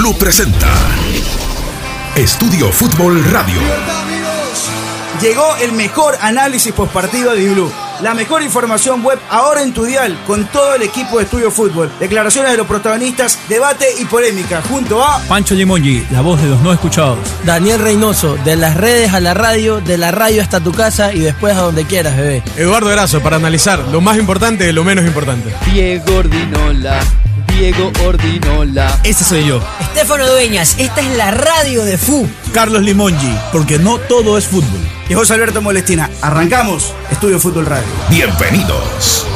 Blue presenta Estudio Fútbol Radio. Llegó el mejor análisis postpartido de Blue. La mejor información web ahora en tu dial con todo el equipo de Estudio Fútbol. Declaraciones de los protagonistas, debate y polémica junto a Pancho Limongi, la voz de los no escuchados. Daniel Reynoso, de las redes a la radio, de la radio hasta tu casa y después a donde quieras, bebé. Eduardo Erazo, para analizar lo más importante de lo menos importante. Diego Ordinola. Diego Ordinola. Ese soy yo. Estefano Dueñas, esta es la radio de FU. Carlos Limongi, porque no todo es fútbol. y José Alberto Molestina. Arrancamos Estudio Fútbol Radio. Bienvenidos.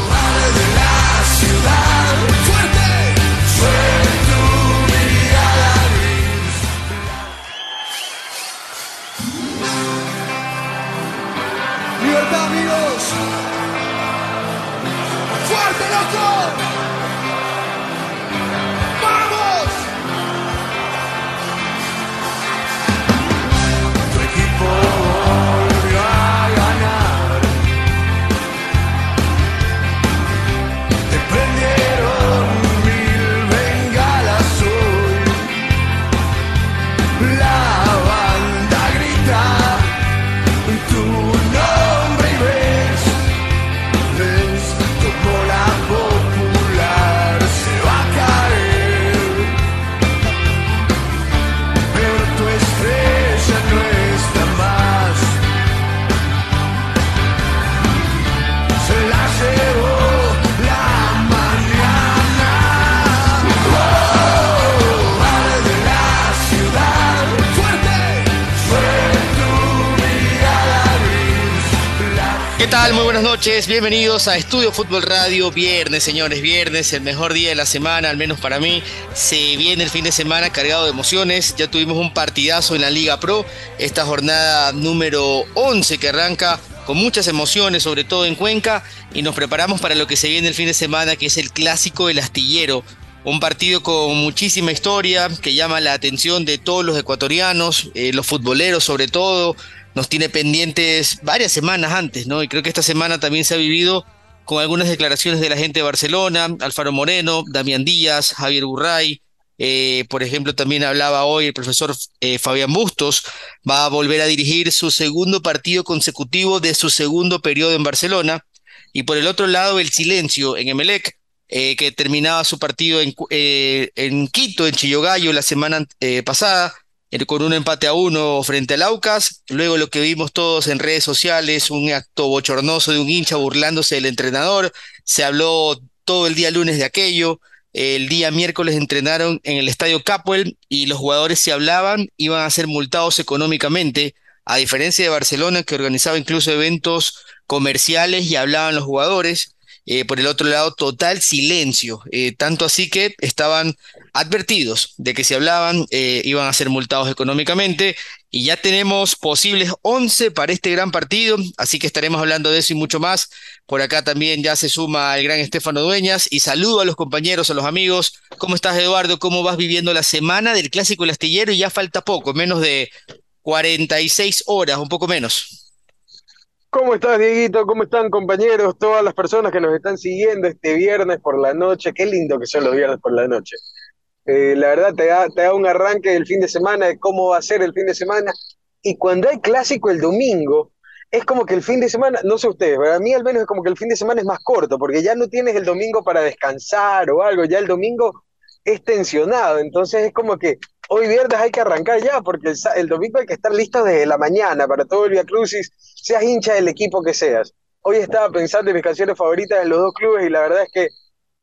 ¿Qué tal? Muy buenas noches. Bienvenidos a Estudio Fútbol Radio. Viernes, señores, viernes, el mejor día de la semana, al menos para mí. Se viene el fin de semana cargado de emociones. Ya tuvimos un partidazo en la Liga Pro. Esta jornada número 11 que arranca con muchas emociones, sobre todo en Cuenca. Y nos preparamos para lo que se viene el fin de semana, que es el clásico del astillero. Un partido con muchísima historia que llama la atención de todos los ecuatorianos, eh, los futboleros sobre todo. Nos tiene pendientes varias semanas antes, ¿no? Y creo que esta semana también se ha vivido con algunas declaraciones de la gente de Barcelona, Alfaro Moreno, Damián Díaz, Javier Burray. eh, por ejemplo, también hablaba hoy el profesor eh, Fabián Bustos, va a volver a dirigir su segundo partido consecutivo de su segundo periodo en Barcelona. Y por el otro lado, el silencio en Emelec, eh, que terminaba su partido en, eh, en Quito, en Chillogallo, la semana eh, pasada, con un empate a uno frente al Aucas. Luego lo que vimos todos en redes sociales, un acto bochornoso de un hincha burlándose del entrenador. Se habló todo el día lunes de aquello. El día miércoles entrenaron en el estadio Capuel y los jugadores se hablaban, iban a ser multados económicamente, a diferencia de Barcelona que organizaba incluso eventos comerciales y hablaban los jugadores. Eh, por el otro lado, total silencio, eh, tanto así que estaban advertidos de que si hablaban eh, iban a ser multados económicamente y ya tenemos posibles 11 para este gran partido, así que estaremos hablando de eso y mucho más. Por acá también ya se suma el gran Estefano Dueñas y saludo a los compañeros, a los amigos. ¿Cómo estás, Eduardo? ¿Cómo vas viviendo la semana del Clásico El Astillero? Y ya falta poco, menos de 46 horas, un poco menos. ¿Cómo estás, Dieguito? ¿Cómo están, compañeros? Todas las personas que nos están siguiendo este viernes por la noche. Qué lindo que son los viernes por la noche. Eh, la verdad, te da, te da un arranque del fin de semana de cómo va a ser el fin de semana. Y cuando hay clásico el domingo, es como que el fin de semana, no sé ustedes, pero a mí al menos es como que el fin de semana es más corto, porque ya no tienes el domingo para descansar o algo, ya el domingo es tensionado. Entonces es como que hoy viernes hay que arrancar ya, porque el, domingo hay que estar listo desde la mañana para todo el Via Crucis, seas hincha del equipo que seas. Hoy estaba pensando en mis canciones favoritas de los dos clubes y la verdad es que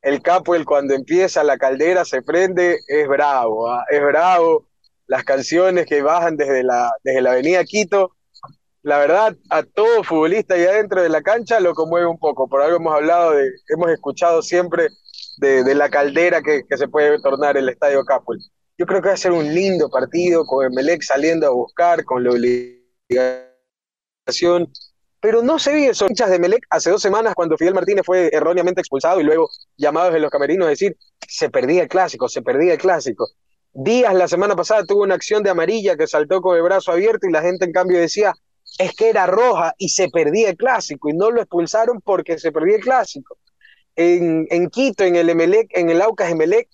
el Capuel cuando empieza la caldera se prende, es bravo, ¿ah? es bravo. Las canciones que bajan desde la, desde la avenida Quito, la verdad, a todo futbolista ahí adentro de la cancha lo conmueve un poco. Por algo hemos hablado de, hemos escuchado siempre de, de la caldera que, que se puede tornar el Estadio Capuel. Yo creo que va a ser un lindo partido con Emelec saliendo a buscar, con la obligación. Pero no se vi esos hinchas de Melec hace dos semanas cuando Fidel Martínez fue erróneamente expulsado y luego llamados en los camerinos a decir se perdía el clásico, se perdía el clásico. Díaz la semana pasada tuvo una acción de amarilla que saltó con el brazo abierto y la gente en cambio decía es que era roja y se perdía el clásico y no lo expulsaron porque se perdía el clásico. En, en Quito, en el Emelec, en el Aucas Emelec,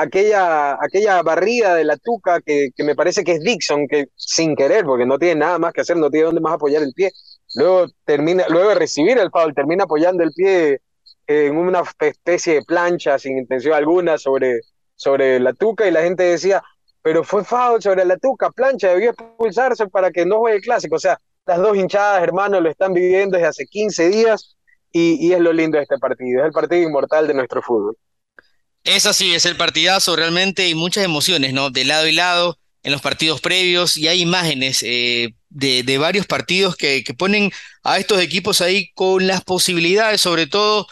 aquella, aquella barrida de la tuca que, que me parece que es Dixon, que sin querer, porque no tiene nada más que hacer, no tiene dónde más apoyar el pie. Luego termina, luego de recibir el foul, termina apoyando el pie en una especie de plancha sin intención alguna sobre, sobre la tuca y la gente decía, pero fue foul sobre la tuca, plancha, debió expulsarse para que no juegue clásico. O sea, las dos hinchadas, hermanos, lo están viviendo desde hace 15 días y, y es lo lindo de este partido, es el partido inmortal de nuestro fútbol. Es así, es el partidazo realmente y muchas emociones, ¿no? De lado y lado en los partidos previos y hay imágenes eh, de, varios partidos que, ponen a estos equipos ahí con las posibilidades, sobre todo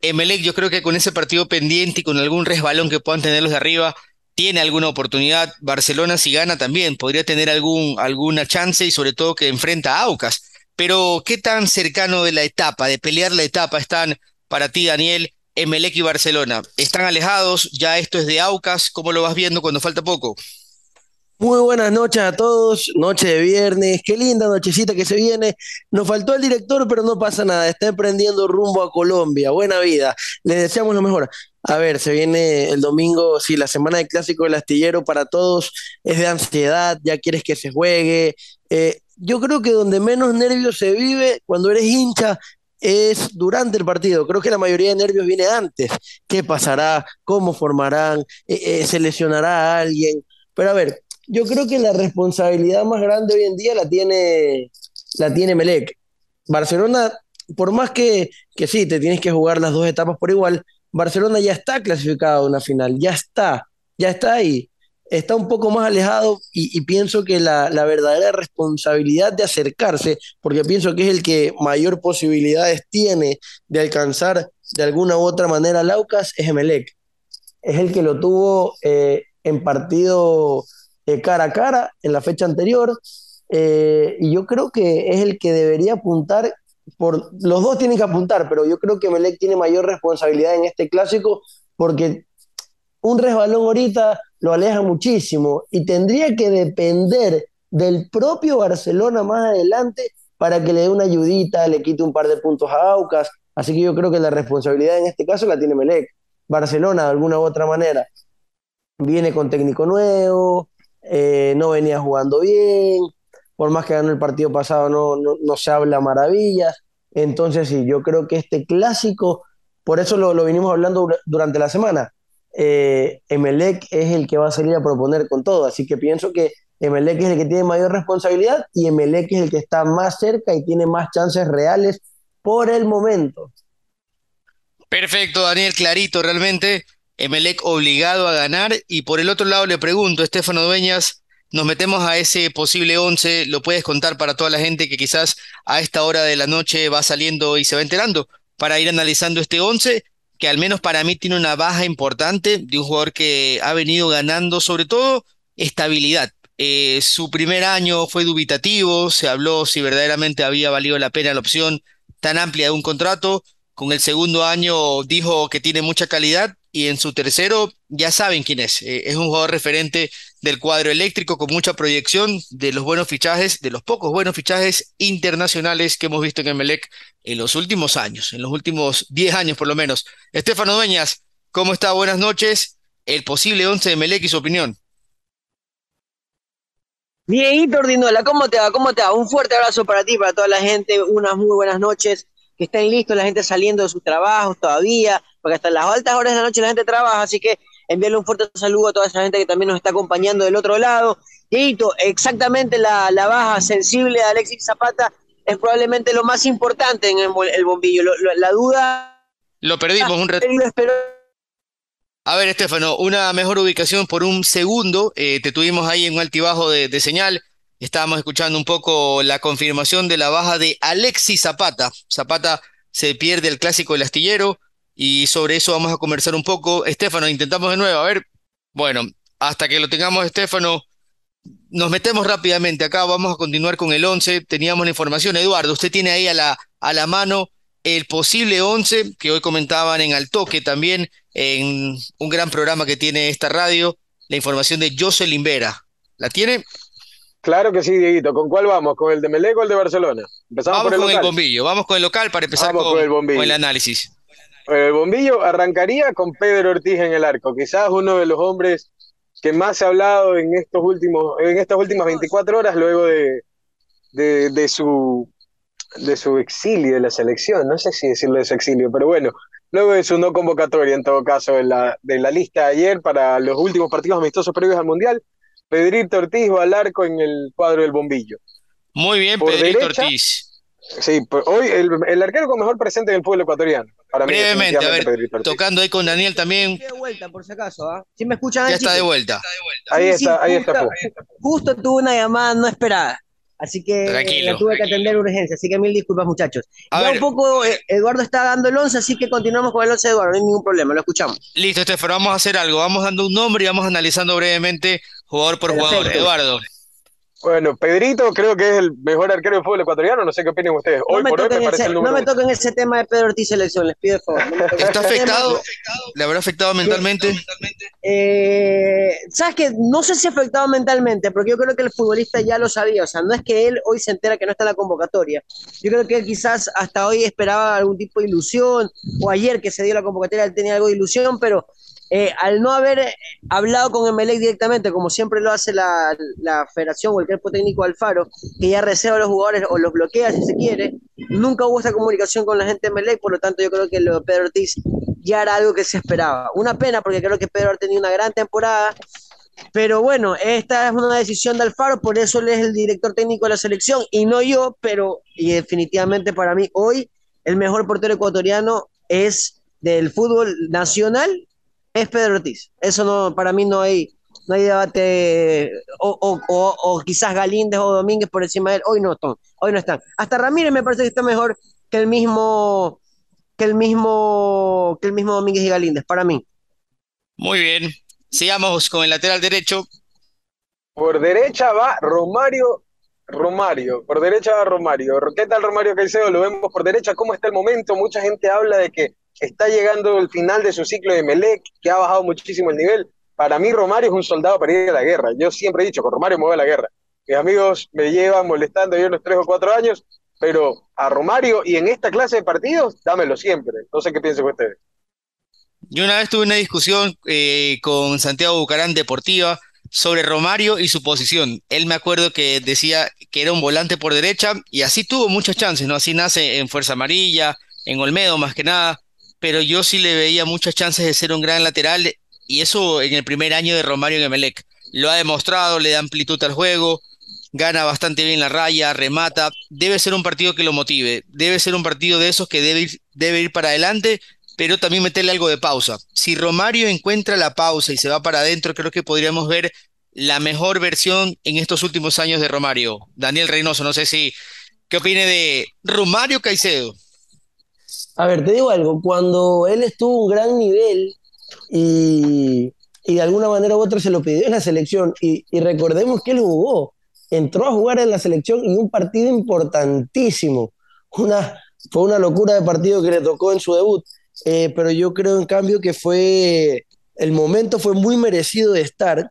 Emelec, yo creo que con ese partido pendiente y con algún resbalón que puedan tener los de arriba, tiene alguna oportunidad. Barcelona si gana también podría tener alguna chance y sobre todo que enfrenta a Aucas. Pero ¿qué tan cercano de la etapa, de pelear la etapa están para ti, Daniel, Emelec y Barcelona? ¿Están alejados? ¿Ya esto es de Aucas? ¿Cómo lo vas viendo cuando falta poco? Muy buenas noches a todos, noche de viernes, qué linda nochecita que se viene. Nos faltó el director, pero no pasa nada, está emprendiendo rumbo a Colombia, buena vida, le deseamos lo mejor. A ver, se viene el domingo, sí, la semana de clásico del astillero para todos es de ansiedad, ya quieres que se juegue. Eh, yo creo que donde menos nervios se vive cuando eres hincha es durante el partido. Creo que la mayoría de nervios viene antes. ¿Qué pasará? ¿Cómo formarán? Eh, eh, ¿Se lesionará a alguien? Pero a ver, yo creo que la responsabilidad más grande hoy en día la tiene, la tiene Melec. Barcelona, por más que, que sí, te tienes que jugar las dos etapas por igual, Barcelona ya está clasificado a una final, ya está, ya está ahí. Está un poco más alejado y, pienso que la, la, verdadera responsabilidad de acercarse, porque pienso que es el que mayor posibilidades tiene de alcanzar de alguna u otra manera al Aucas, es Emelec. Es el que lo tuvo eh, en partido eh, cara a cara en la fecha anterior. Eh, y yo creo que es el que debería apuntar, por, los dos tienen que apuntar, pero yo creo que Melec tiene mayor responsabilidad en este clásico porque un resbalón ahorita lo aleja muchísimo y tendría que depender del propio Barcelona más adelante para que le dé una ayudita, le quite un par de puntos a Aucas. Así que yo creo que la responsabilidad en este caso la tiene Melec. Barcelona, de alguna u otra manera, viene con técnico nuevo, eh, no venía jugando bien, por más que ganó el partido pasado no, no, no, se habla maravillas. Entonces sí, yo creo que este clásico, por eso lo, lo vinimos hablando durante la semana, eh, Emelec es el que va a salir a proponer con todo, así que pienso que Emelec es el que tiene mayor responsabilidad y Emelec es el que está más cerca y tiene más chances reales por el momento. Perfecto, Daniel, clarito realmente. Emelec obligado a ganar. Y por el otro lado le pregunto, Estefano Dueñas, nos metemos a ese posible 11, lo puedes contar para toda la gente que quizás a esta hora de la noche va saliendo y se va enterando, para ir analizando este 11, que al menos para mí tiene una baja importante de un jugador que ha venido ganando sobre todo estabilidad. Eh, su primer año fue dubitativo, se habló si verdaderamente había valido la pena la opción tan amplia de un contrato. Con el segundo año dijo que tiene mucha calidad y en su tercero ya saben quién es. Eh, es un jugador referente del cuadro eléctrico con mucha proyección de los buenos fichajes, de los pocos buenos fichajes internacionales que hemos visto en Emelec en los últimos años, en los últimos 10 años por lo menos. Estefano Dueñas, ¿cómo está? Buenas noches. El posible 11 de Emelec y su opinión. Dieguito Ordinola, ¿cómo te va? ¿Cómo te va? Un fuerte abrazo para ti, para toda la gente, unas muy buenas noches, que estén listos, la gente saliendo de sus trabajos todavía, porque hasta las altas horas de la noche la gente trabaja, así que enviarle un fuerte saludo a toda esa gente que también nos está acompañando del otro lado. Dieguito, exactamente la, la baja sensible de Alexis Zapata es probablemente lo más importante en el, el bombillo. Lo, lo, la duda... Lo perdimos un rato. A ver, Estefano, una mejor ubicación por un segundo. Eh, te tuvimos ahí en un altibajo de, de, señal. Estábamos escuchando un poco la confirmación de la baja de Alexis Zapata. Zapata se pierde el clásico del astillero y sobre eso vamos a conversar un poco. Estefano, intentamos de nuevo. A ver, bueno, hasta que lo tengamos, Estefano, nos metemos rápidamente acá. Vamos a continuar con el 11. Teníamos la información. Eduardo, usted tiene ahí a la, a la mano el posible 11 que hoy comentaban en Al Toque también en un gran programa que tiene esta radio, la información de Jocelyn Vera. ¿La tiene? Claro que sí, Dieguito. ¿Con cuál vamos? ¿Con el de Melec o el de Barcelona? Empezamos vamos por el con local. el bombillo, vamos con el local para empezar con, con, el con, el análisis. El bombillo arrancaría con Pedro Ortiz en el arco, quizás uno de los hombres que más se ha hablado en estos últimos, en estas últimas 24 horas luego de, de, de su de su exilio de la selección, no sé si decirlo de su exilio, pero bueno, luego de su no convocatoria en todo caso de la, de la lista de ayer para los últimos partidos amistosos previos al Mundial, Pedrito Ortiz va al arco en el cuadro del bombillo. Muy bien, Por Pedrito derecha, Ortiz. Sí, pues, hoy el, el arquero con mejor presente en el pueblo ecuatoriano. Para mí, Brevemente, a ver, definitivamente, Pedrito Ortiz. tocando ahí con Daniel también, De vuelta, por si acaso, ¿ah? Si me escuchan ya ahí, está de vuelta. Ahí Sí, está, sí, ahí está. justo, justo tuve una llamada no esperada. Así que Tranquilo, la tuve que atender urgencia. Así que mil disculpas, muchachos. A ya ver. un poco eh, Eduardo está dando el 11, así que continuamos con el 11 de Eduardo. No hay ningún problema, lo escuchamos. Listo, Estefano, vamos a hacer algo. Vamos dando un nombre y vamos analizando brevemente jugador por jugador. Eduardo, Bueno, Pedrito creo que es el mejor arquero del fútbol ecuatoriano, no sé qué opinan ustedes. No Hoy me, por hoy me parece ese, el no me uno. toquen ese tema de Pedro Ortiz selección, les pido el favor. No ¿está afectado? ¿Le habrá afectado mentalmente? Eh, ¿Sabes qué? No sé si afectado mentalmente, porque yo creo que el futbolista ya lo sabía. O sea, no es que él hoy se entera que no está en la convocatoria. Yo creo que él quizás hasta hoy esperaba algún tipo de ilusión, o ayer que se dio la convocatoria él tenía algo de ilusión, pero eh, al no haber eh, hablado con Emelec directamente, como siempre lo hace la, la federación o el cuerpo técnico Alfaro, que ya reserva a los jugadores o los bloquea si se quiere, nunca hubo esa comunicación con la gente de Emelec, por lo tanto yo creo que lo de Pedro Ortiz ya era algo que se esperaba. Una pena porque creo que Pedro ha tenido una gran temporada, pero bueno, esta es una decisión de Alfaro, por eso él es el director técnico de la selección y no yo, pero y definitivamente para mí hoy el mejor portero ecuatoriano es del fútbol nacional, es Pedro Ortiz. Eso no, para mí no hay, no hay debate, o, o- o- o quizás Galíndez o Domínguez por encima de él, hoy no están, hoy no están. Hasta Ramírez me parece que está mejor que el mismo, que el mismo, que el mismo Domínguez y Galíndez, para mí. Muy bien. Sigamos con el lateral derecho. Por derecha va Romario, Romario, por derecha va Romario. ¿Qué tal Romario Caicedo? Lo vemos por derecha, ¿cómo está el momento? Mucha gente habla de que está llegando el final de su ciclo de Melec, que ha bajado muchísimo el nivel. Para mí Romario es un soldado para ir a la guerra. Yo siempre he dicho, con Romario a la guerra. Mis amigos me llevan molestando ya unos tres o cuatro años, pero a Romario y en esta clase de partidos, dámelo siempre. No sé qué piensan ustedes. Yo una vez tuve una discusión eh, con Santiago Bucarán Deportiva sobre Romario y su posición. Él me acuerdo que decía que era un volante por derecha y así tuvo muchas chances, ¿no? Así nace en Fuerza Amarilla, en Olmedo más que nada, pero yo sí le veía muchas chances de ser un gran lateral y eso en el primer año de Romario en Emelec. Lo ha demostrado, le da amplitud al juego, gana bastante bien la raya, remata. Debe ser un partido que lo motive, debe ser un partido de esos que debe ir, debe ir para adelante pero también meterle algo de pausa. Si Romario encuentra la pausa y se va para adentro, creo que podríamos ver la mejor versión en estos últimos años de Romario. Daniel Reynoso, no sé si, ¿qué opine de Romario Caicedo? A ver, te digo algo, cuando él estuvo un gran nivel y, y de alguna manera u otra se lo pidió en la selección, y, y recordemos que él jugó, entró a jugar en la selección y un partido importantísimo, una, fue una locura de partido que le tocó en su debut, eh, pero yo creo en cambio que fue, el momento fue muy merecido de estar,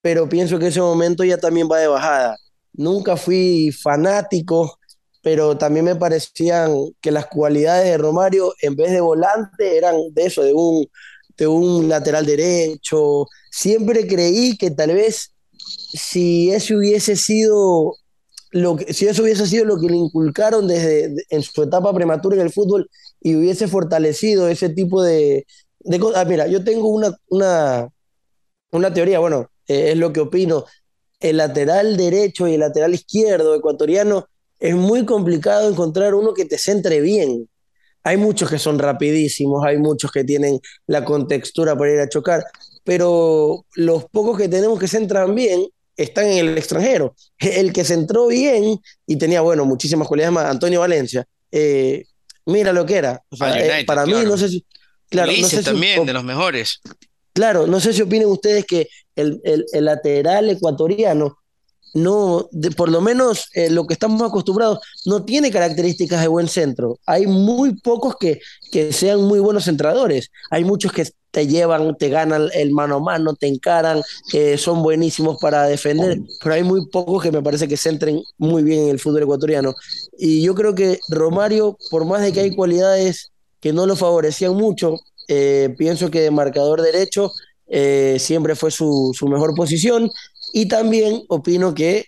pero pienso que ese momento ya también va de bajada. Nunca fui fanático, pero también me parecían que las cualidades de Romario, en vez de volante, eran de eso, de un, de un lateral derecho. Siempre creí que tal vez si eso hubiese sido lo que, si eso hubiese sido lo que le inculcaron desde de- en su etapa prematura en el fútbol y hubiese fortalecido ese tipo de, de cosas. Ah, mira, yo tengo una, una, una teoría, bueno, eh, es lo que opino. El lateral derecho y el lateral izquierdo ecuatoriano es muy complicado encontrar uno que te centre bien. Hay muchos que son rapidísimos, hay muchos que tienen la contextura para ir a chocar, pero los pocos que tenemos que centran bien están en el extranjero. El que centró bien y tenía, bueno, muchísimas cualidades más, Antonio Valencia, eh, mira lo que era. O sea, Al eh, para mí, no sé si. Claro, no sé si- también, de los mejores. Claro, no sé si opinen ustedes que el, el- el lateral ecuatoriano no, por lo menos eh, lo que estamos acostumbrados, no tiene características de buen centro. Hay muy pocos que, que sean muy buenos centradores. Hay muchos que te llevan, te ganan el mano a mano, te encaran, eh, son buenísimos para defender, pero hay muy pocos que me parece que centren muy bien en el fútbol ecuatoriano. Y yo creo que Romario, por más de que hay cualidades que no lo favorecían mucho. Eh, pienso que de marcador derecho eh, siempre fue su, su mejor posición y también opino que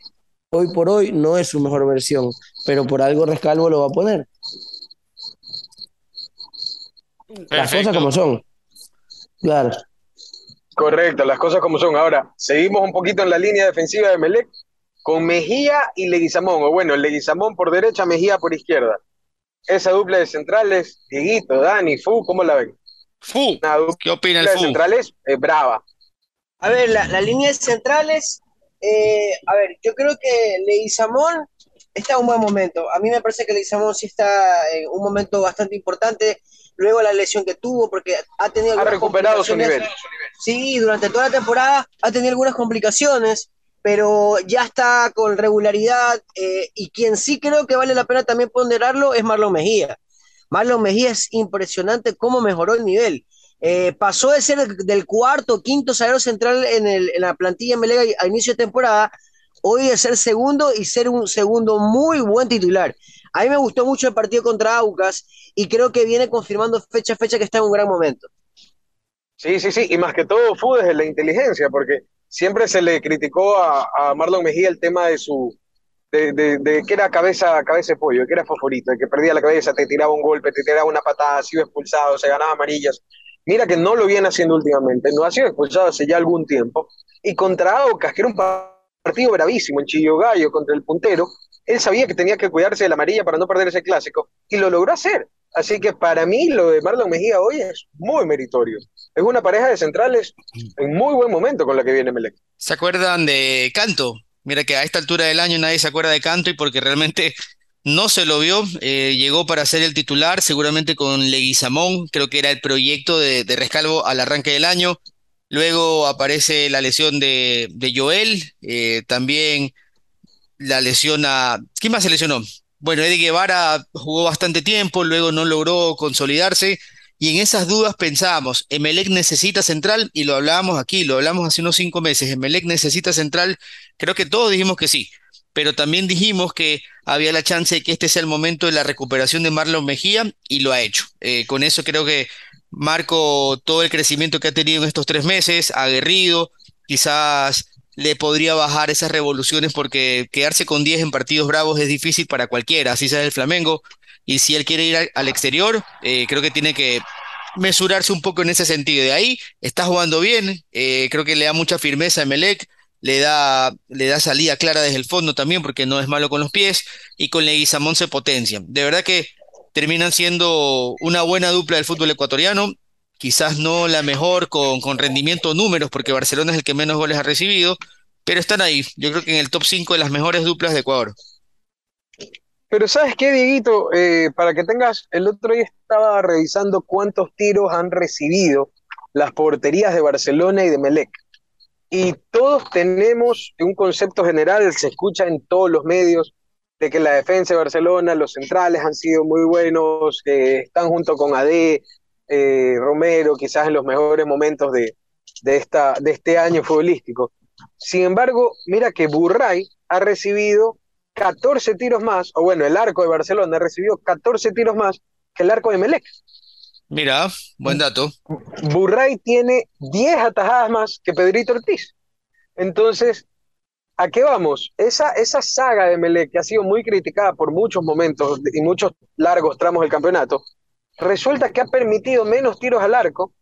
hoy por hoy no es su mejor versión, pero por algo Rescalvo lo va a poner. Las cosas como son. Claro. Correcto, las cosas como son. Ahora, seguimos un poquito en la línea defensiva de Melec con Mejía y Leguizamón. O bueno, Leguizamón por derecha, Mejía por izquierda. Esa dupla de centrales, Dieguito, Dani, Fu, ¿cómo la ven? Fu, Una ¿qué opina el de Fu? centrales eh, brava. A ver, la, la línea de centrales, eh, a ver, yo creo que Leguizamón está en un buen momento. A mí me parece que Leguizamón sí está en un momento bastante importante. Luego la lesión que tuvo, porque ha tenido Ha recuperado su nivel. Sí, durante toda la temporada ha tenido algunas complicaciones, pero ya está con regularidad. eh, y quien sí creo que vale la pena también ponderarlo es Marlon Mejía. Marlon Mejía es impresionante cómo mejoró el nivel. Eh, pasó de ser del cuarto, quinto zaguero central en, el- en la plantilla Melega a inicio de temporada, hoy de ser segundo y ser un segundo muy buen titular. A mí me gustó mucho el partido contra Aucas y creo que viene confirmando fecha a fecha que está en un gran momento. Sí, sí, sí, y más que todo fue desde la inteligencia, porque siempre se le criticó a, a Marlon Mejía el tema de su, de, que era cabeza, cabeza de pollo, que era favorito, de que perdía la cabeza, te tiraba un golpe, te tiraba una patada, se iba expulsado, se ganaba amarillas. Mira que no lo viene haciendo últimamente, no ha sido expulsado hace ya algún tiempo, y contra Aucas, que era un partido bravísimo en Chillogallo contra el puntero, él sabía que tenía que cuidarse de la amarilla para no perder ese clásico, y lo logró hacer. Así que para mí lo de Marlon Mejía hoy es muy meritorio. Es una pareja de centrales en muy buen momento con la que viene Melec. ¿Se acuerdan de Canto? Mira que a esta altura del año nadie se acuerda de Canto y porque realmente no se lo vio, eh, llegó para ser el titular, seguramente con Leguizamón, creo que era el proyecto de, Rescalvo al arranque del año. Luego aparece la lesión de, de Joel, eh, también la lesión a... ¿Quién más se lesionó? Bueno, Eddie Guevara jugó bastante tiempo, luego no logró consolidarse. Y en esas dudas pensábamos, Emelec necesita central, y lo hablábamos aquí, lo hablamos hace unos cinco meses, Emelec necesita central, creo que todos dijimos que sí, pero también dijimos que había la chance de que este sea el momento de la recuperación de Marlon Mejía, y lo ha hecho. Eh, con eso creo que Marco, todo el crecimiento que ha tenido en estos tres meses, aguerrido, quizás le podría bajar esas revoluciones porque quedarse con 10 en partidos bravos es difícil para cualquiera, así sea el Flamengo. Y si él quiere ir al, exterior, eh, creo que tiene que mesurarse un poco en ese sentido. De ahí está jugando bien, eh, creo que le da mucha firmeza a Melec, le da, le da salida clara desde el fondo también, porque no es malo con los pies, y con Leguizamón se potencia. De verdad que terminan siendo una buena dupla del fútbol ecuatoriano, quizás no la mejor con, con rendimiento números, porque Barcelona es el que menos goles ha recibido, pero están ahí, yo creo que en el top 5 de las mejores duplas de Ecuador. Pero ¿sabes qué, Dieguito? Eh, para que tengas, el otro día estaba revisando cuántos tiros han recibido las porterías de Barcelona y de Melec. Y todos tenemos un concepto general, se escucha en todos los medios, de que la defensa de Barcelona, los centrales han sido muy buenos, que están junto con AD, eh, Romero, quizás en los mejores momentos de, de, esta, de este año futbolístico. Sin embargo, mira que Burray ha recibido 14 tiros más, o bueno, el arco de Barcelona ha recibido 14 tiros más que el arco de Melec. Mira, buen dato. Burray tiene 10 atajadas más que Pedrito Ortiz. Entonces, ¿a qué vamos? Esa, esa saga de Melec, que ha sido muy criticada por muchos momentos y muchos largos tramos del campeonato, resulta que ha permitido menos tiros al arco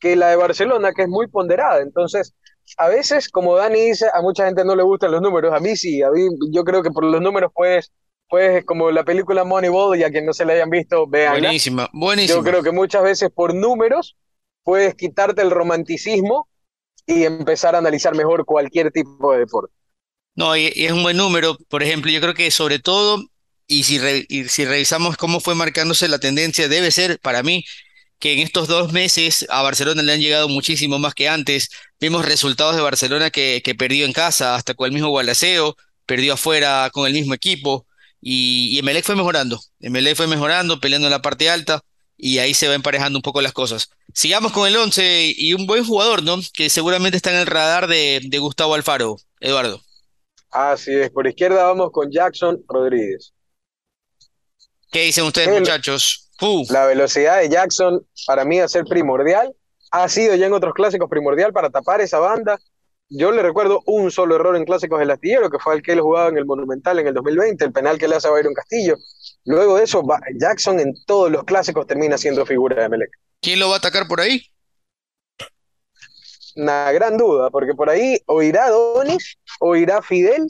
que la de Barcelona, que es muy ponderada. Entonces, a veces, como Dani dice, a mucha gente no le gustan los números, a mí sí, a mí yo creo que por los números puedes, puedes como la película Moneyball, y a quien no se la hayan visto, vean. Buenísima, buenísima. Yo creo que muchas veces por números puedes quitarte el romanticismo y empezar a analizar mejor cualquier tipo de deporte. No, y, y es un buen número, por ejemplo, yo creo que sobre todo, y si, re- y si revisamos cómo fue marcándose la tendencia, debe ser para mí que en estos dos meses a Barcelona le han llegado muchísimo más que antes. Vimos resultados de Barcelona que, que perdió en casa, hasta con el mismo Gualaceo, perdió afuera con el mismo equipo, y, y fue mejorando. Emelec fue mejorando, peleando en la parte alta, y ahí se va emparejando un poco las cosas. Sigamos con el 11 y un buen jugador, ¿no? Que seguramente está en el radar de, de Gustavo Alfaro, Eduardo. Así es, por izquierda vamos con Jackson Rodríguez. ¿Qué dicen ustedes, El- muchachos? La velocidad de Jackson para mí va a ser primordial. Ha sido ya en otros clásicos primordial para tapar esa banda. Yo le recuerdo un solo error en clásicos del astillero, que fue el que él jugaba en el Monumental en el 2020, el penal que le hace a Byron Castillo. Luego de eso, Jackson en todos los clásicos termina siendo figura de Melec. ¿Quién lo va a atacar por ahí? Una gran duda, porque por ahí o irá Donis o irá Fidel.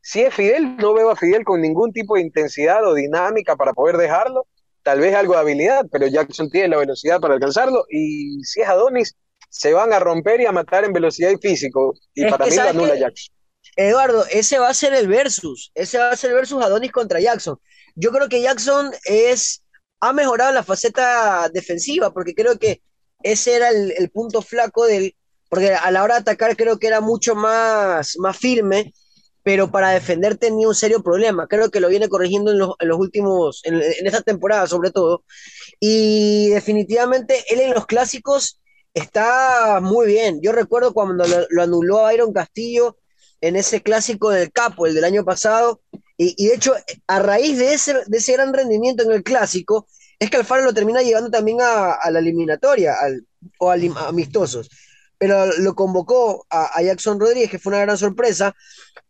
Si es Fidel, no veo a Fidel con ningún tipo de intensidad o dinámica para poder dejarlo. Tal vez algo de habilidad, pero Jackson tiene la velocidad para alcanzarlo. Y si es Adonis, se van a romper y a matar en velocidad y físico. Y para mí lo anula Jackson. Eduardo, ese va a ser el versus. Ese va a ser el versus Adonis contra Jackson. Yo creo que Jackson es, ha mejorado la faceta defensiva, porque creo que ese era el, punto flaco del. Porque a la hora de atacar creo que era mucho más, más firme, pero para defender tenía un serio problema. Creo que lo viene corrigiendo en los, en los últimos, en, esta temporada sobre todo. Y definitivamente él en los clásicos está muy bien. Yo recuerdo cuando lo, anuló a Byron Castillo en ese clásico del Capo, el del año pasado. Y, de hecho, a raíz de ese, de ese gran rendimiento en el clásico, es que Alfaro lo termina llevando también a, la eliminatoria o a amistosos. Pero lo convocó a, Jackson Rodríguez, que fue una gran sorpresa.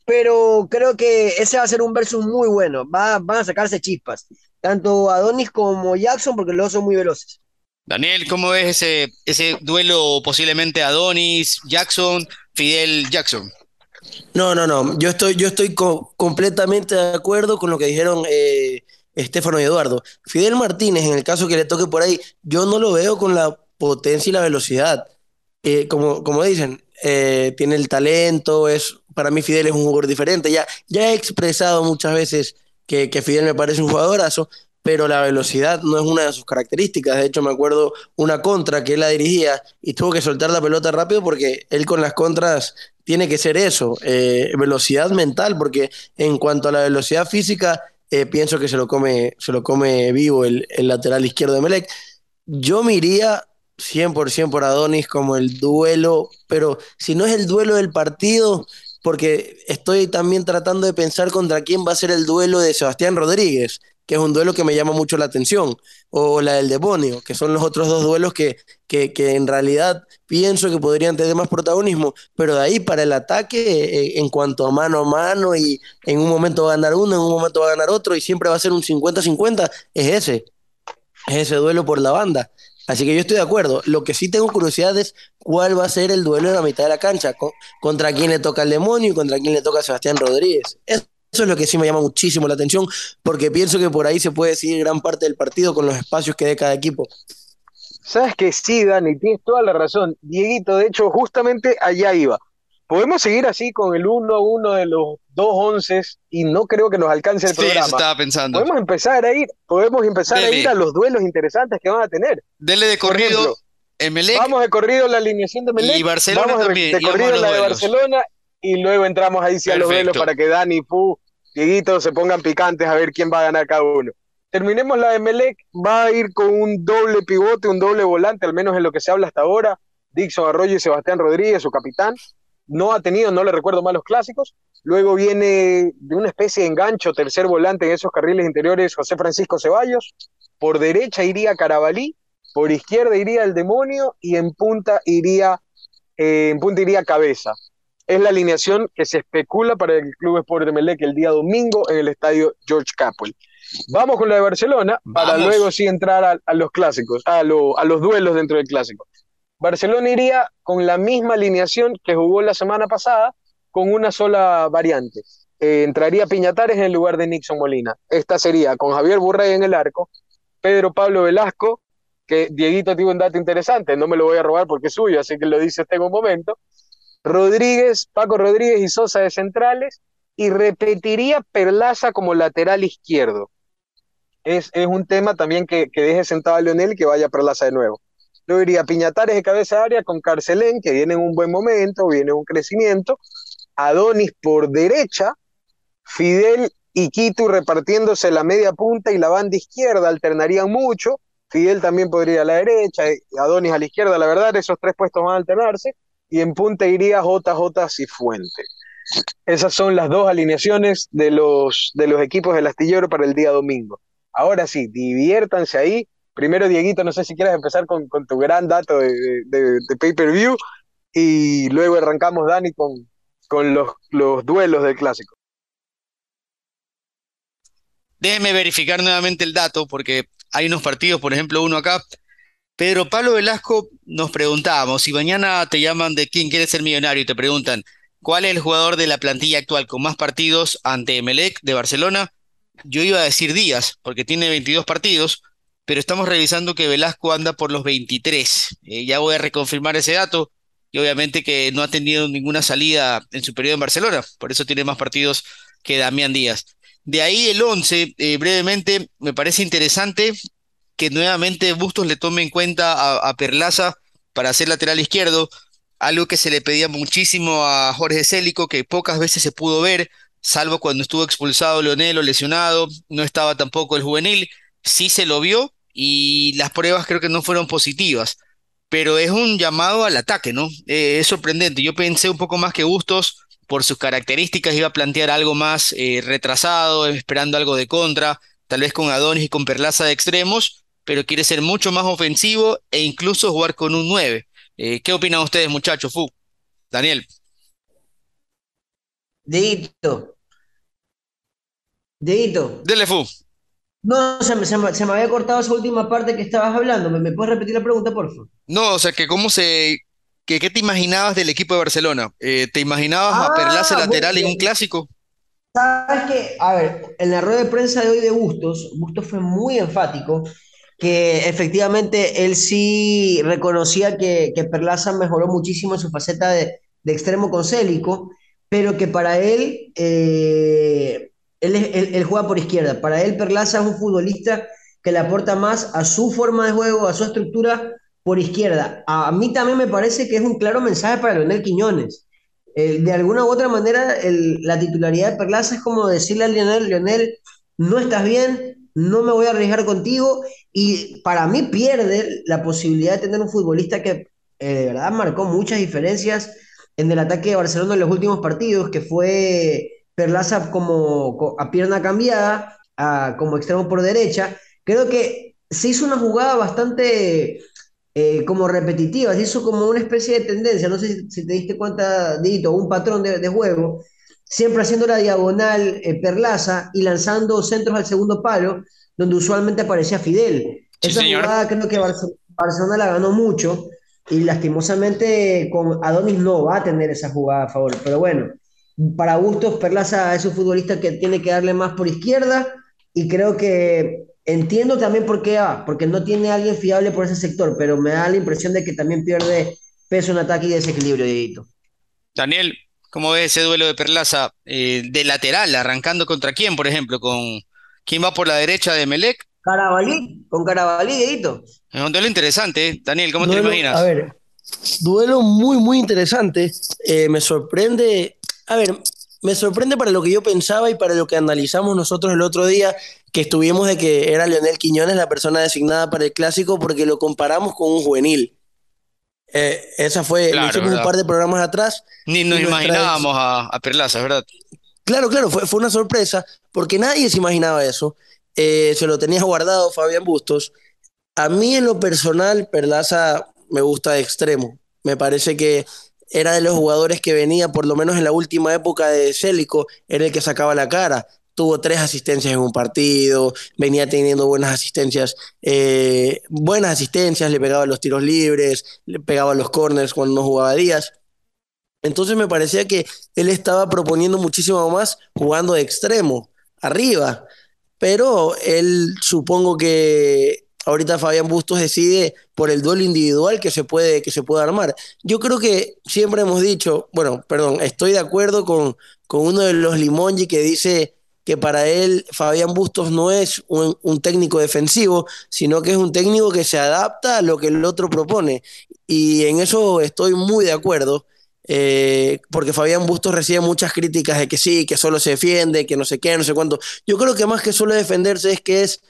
Pero creo que ese va a ser un versus muy bueno. Va, van a sacarse chispas. Tanto Adonis como Jackson, porque los dos son muy veloces. Daniel, ¿cómo ves ese, ese duelo posiblemente Adonis, Jackson, Fidel Jackson? No, no, no. Yo estoy, yo estoy completamente de acuerdo con lo que dijeron eh, Estefano y Eduardo. Fidel Martínez, en el caso que le toque por ahí, yo no lo veo con la potencia y la velocidad. Eh, como, como dicen, eh, tiene el talento, es, para mí Fidel es un jugador diferente. Ya, ya he expresado muchas veces que, que Fidel me parece un jugadorazo, pero la velocidad no es una de sus características. De hecho, me acuerdo una contra que él la dirigía y tuvo que soltar la pelota rápido porque él con las contras tiene que ser eso, eh, velocidad mental, porque en cuanto a la velocidad física, eh, pienso que se lo come, se lo come vivo el, el lateral izquierdo de Melec. Yo me iría 100% por Adonis como el duelo, pero si no es el duelo del partido, porque estoy también tratando de pensar contra quién va a ser el duelo de Sebastián Rodríguez que es un duelo que me llama mucho la atención, o la del demonio, que son los otros dos duelos que, que, en realidad pienso que podrían tener más protagonismo, pero de ahí para el ataque, eh, en cuanto a mano a mano, y en un momento va a ganar uno, en un momento va a ganar otro, y siempre va a ser un 50-50, es ese, es ese duelo por la banda. Así que yo estoy de acuerdo. Lo que sí tengo curiosidad es cuál va a ser el duelo en la mitad de la cancha, contra quién le toca el demonio y contra quién le toca a Sebastián Rodríguez. Es lo que sí me llama muchísimo la atención, porque pienso que por ahí se puede seguir gran parte del partido con los espacios que dé cada equipo. Sabes que sí, Dani, tienes toda la razón. Dieguito, de hecho, justamente allá iba. Podemos seguir así con el 1 a 1 de los dos once y no creo que nos alcance el sí, programa. Eso estaba pensando. Podemos empezar a ir, podemos empezar a ir a los duelos interesantes que van a tener. Dele de corrido Emelec. Vamos de corrido la alineación de Melec. Y Barcelona vamos también. De, corrido la de Barcelona y luego entramos ahí sí a los duelos para que Dani, Fu, Dieguito se pongan picantes a ver quién va a ganar cada uno. Terminemos la de Melec, va a ir con un doble pivote, un doble volante, al menos en lo que se habla hasta ahora. Dixon Arroyo y Sebastián Rodríguez, su capitán. No ha tenido, no le recuerdo mal los clásicos. Luego viene de una especie de engancho, tercer volante en esos carriles interiores, José Francisco Ceballos. Por derecha iría Carabalí, por izquierda iría el demonio y en punta iría, eh, en punta iría Cabeza es la alineación que se especula para el Club Sport de Melec el día domingo en el estadio George Capwell. Vamos con la de Barcelona para luego sí entrar a, los clásicos, a, los duelos dentro del clásico. Barcelona iría con la misma alineación que jugó la semana pasada, con una sola variante. Eh, entraría Piñatares en el lugar de Nixon Molina. Esta sería con Javier Burrey en el arco, Pedro Pablo Velasco, que Dieguito tiene un dato interesante, no me lo voy a robar porque es suyo, así que lo dice este en un momento. Rodríguez, Paco Rodríguez y Sosa de centrales, y repetiría Perlaza como lateral izquierdo. Es, es un tema también que, que, deje sentado a Leonel y que vaya Perlaza de nuevo. Luego iría Piñatares de cabeza de área con Carcelén, que viene en un buen momento, viene en un crecimiento. Adonis por derecha, Fidel y Quito repartiéndose la media punta y la banda izquierda alternarían mucho. Fidel también podría ir a la derecha, Adonis a la izquierda, la verdad, esos tres puestos van a alternarse y en punta iría JJ Cifuente. Esas son las dos alineaciones de los, de los equipos del astillero para el día domingo. Ahora sí, diviértanse ahí, primero, Dieguito, no sé si quieres empezar con, con tu gran dato de, de, pay-per-view y luego arrancamos, Dani, con, con los, los duelos del clásico. Déjeme verificar nuevamente el dato porque hay unos partidos, por ejemplo, uno acá. Pedro Pablo Velasco nos preguntábamos, si mañana te llaman de quién quiere ser millonario y te preguntan cuál es el jugador de la plantilla actual con más partidos ante Emelec de Barcelona, yo iba a decir Díaz, porque tiene 22 partidos, pero estamos revisando que Velasco anda por los 23. Eh, ya voy a reconfirmar ese dato y obviamente que no ha tenido ninguna salida en su periodo en Barcelona, por eso tiene más partidos que Damián Díaz. De ahí el 11, eh, brevemente, me parece interesante que nuevamente Bustos le tome en cuenta a, Perlaza para ser lateral izquierdo, algo que se le pedía muchísimo a Jorge Célico, que pocas veces se pudo ver, salvo cuando estuvo expulsado Leonel o lesionado, no estaba tampoco el juvenil, sí se lo vio y las pruebas creo que no fueron positivas, pero es un llamado al ataque, ¿no? Eh, es sorprendente, yo pensé un poco más que Bustos, por sus características, iba a plantear algo más eh, retrasado, esperando algo de contra, tal vez con Adonis y con Perlaza de extremos, pero quiere ser mucho más ofensivo e incluso jugar con un 9. Eh, ¿Qué opinan ustedes, muchachos? Fu, Daniel. Deito. Deito. Dele, Fu. No, se me, se, me, se me había cortado esa última parte que estabas hablando. ¿Me, me puedes repetir la pregunta, por favor? No, o sea, que cómo se... Que, ¿Qué te imaginabas del equipo de Barcelona? Eh, ¿Te imaginabas a Perlaza Ah, lateral en un clásico? sabes que, a ver, en la rueda de prensa de hoy de Bustos, Bustos fue muy enfático que efectivamente él sí reconocía que, que Perlaza mejoró muchísimo en su faceta de, de extremo con Célico, pero que para él, eh, él, él- juega por izquierda. Para él, Perlaza es un futbolista que le aporta más a su forma de juego, a su estructura por izquierda. A, mí también me parece que es un claro mensaje para Leonel Quiñones. De alguna u otra manera, la titularidad de Perlaza es como decirle a Lionel, Lionel, no estás bien, no me voy a arriesgar contigo, y para mí pierde la posibilidad de tener un futbolista que eh, de verdad marcó muchas diferencias en el ataque de Barcelona en los últimos partidos, que fue Perlaza como co- a pierna cambiada, como extremo por derecha. Creo que se hizo una jugada bastante eh, como repetitiva, se hizo como una especie de tendencia, no sé si, te diste cuenta, Dito, un patrón de juego, siempre haciendo la diagonal eh, Perlaza y lanzando centros al segundo palo, donde usualmente aparecía Fidel. Sí, Esa señor. jugada creo que Barce- Barcelona la ganó mucho y lastimosamente con Adonis no va a tener esa jugada a favor, pero bueno, para gustos Perlaza es un futbolista que tiene que darle más por izquierda y creo que entiendo también por qué va, porque no tiene a alguien fiable por ese sector, pero me da la impresión de que también pierde peso en ataque y desequilibrio, Dieguito. Daniel, ¿cómo ves ese duelo de Perlaza eh, de lateral, arrancando contra quién, por ejemplo? ¿Con quién va por la derecha de Melec? Carabalí, con Carabalí, Dieguito. Es un duelo interesante, ¿eh? Daniel, ¿cómo te lo imaginas? A ver, duelo muy, muy interesante. Eh, me sorprende, a ver, me sorprende para lo que yo pensaba y para lo que analizamos nosotros el otro día, que estuvimos de que era Leonel Quiñones la persona designada para el clásico porque lo comparamos con un juvenil. Eh, esa fue, Claro, hicimos ¿verdad? un par de programas atrás. Ni nos imaginábamos a, a Perlaza, ¿verdad? Claro, claro, fue, fue una sorpresa porque nadie se imaginaba eso. Eh, se lo tenía guardado Fabián Bustos. A mí en lo personal, Perlaza me gusta de extremo. Me parece que era de los jugadores que venía, por lo menos en la última época de Célico, era el que sacaba la cara. Tuvo tres asistencias en un partido, venía teniendo buenas asistencias, eh, buenas asistencias, le pegaba los tiros libres, le pegaba los corners cuando no jugaba Díaz. Entonces me parecía que él estaba proponiendo muchísimo más jugando de extremo, arriba. Pero él supongo que ahorita Fabián Bustos decide por el duelo individual que se puede, que se puede armar. Yo creo que siempre hemos dicho, bueno, perdón, estoy de acuerdo con, con uno de los Limongi que dice que para él Fabián Bustos no es un, técnico defensivo, sino que es un técnico que se adapta a lo que el otro propone. Y en eso estoy muy de acuerdo. Eh, porque Fabián Bustos recibe muchas críticas de que sí, que solo se defiende, que no sé qué, no sé cuánto. Yo creo que más que solo defenderse es que es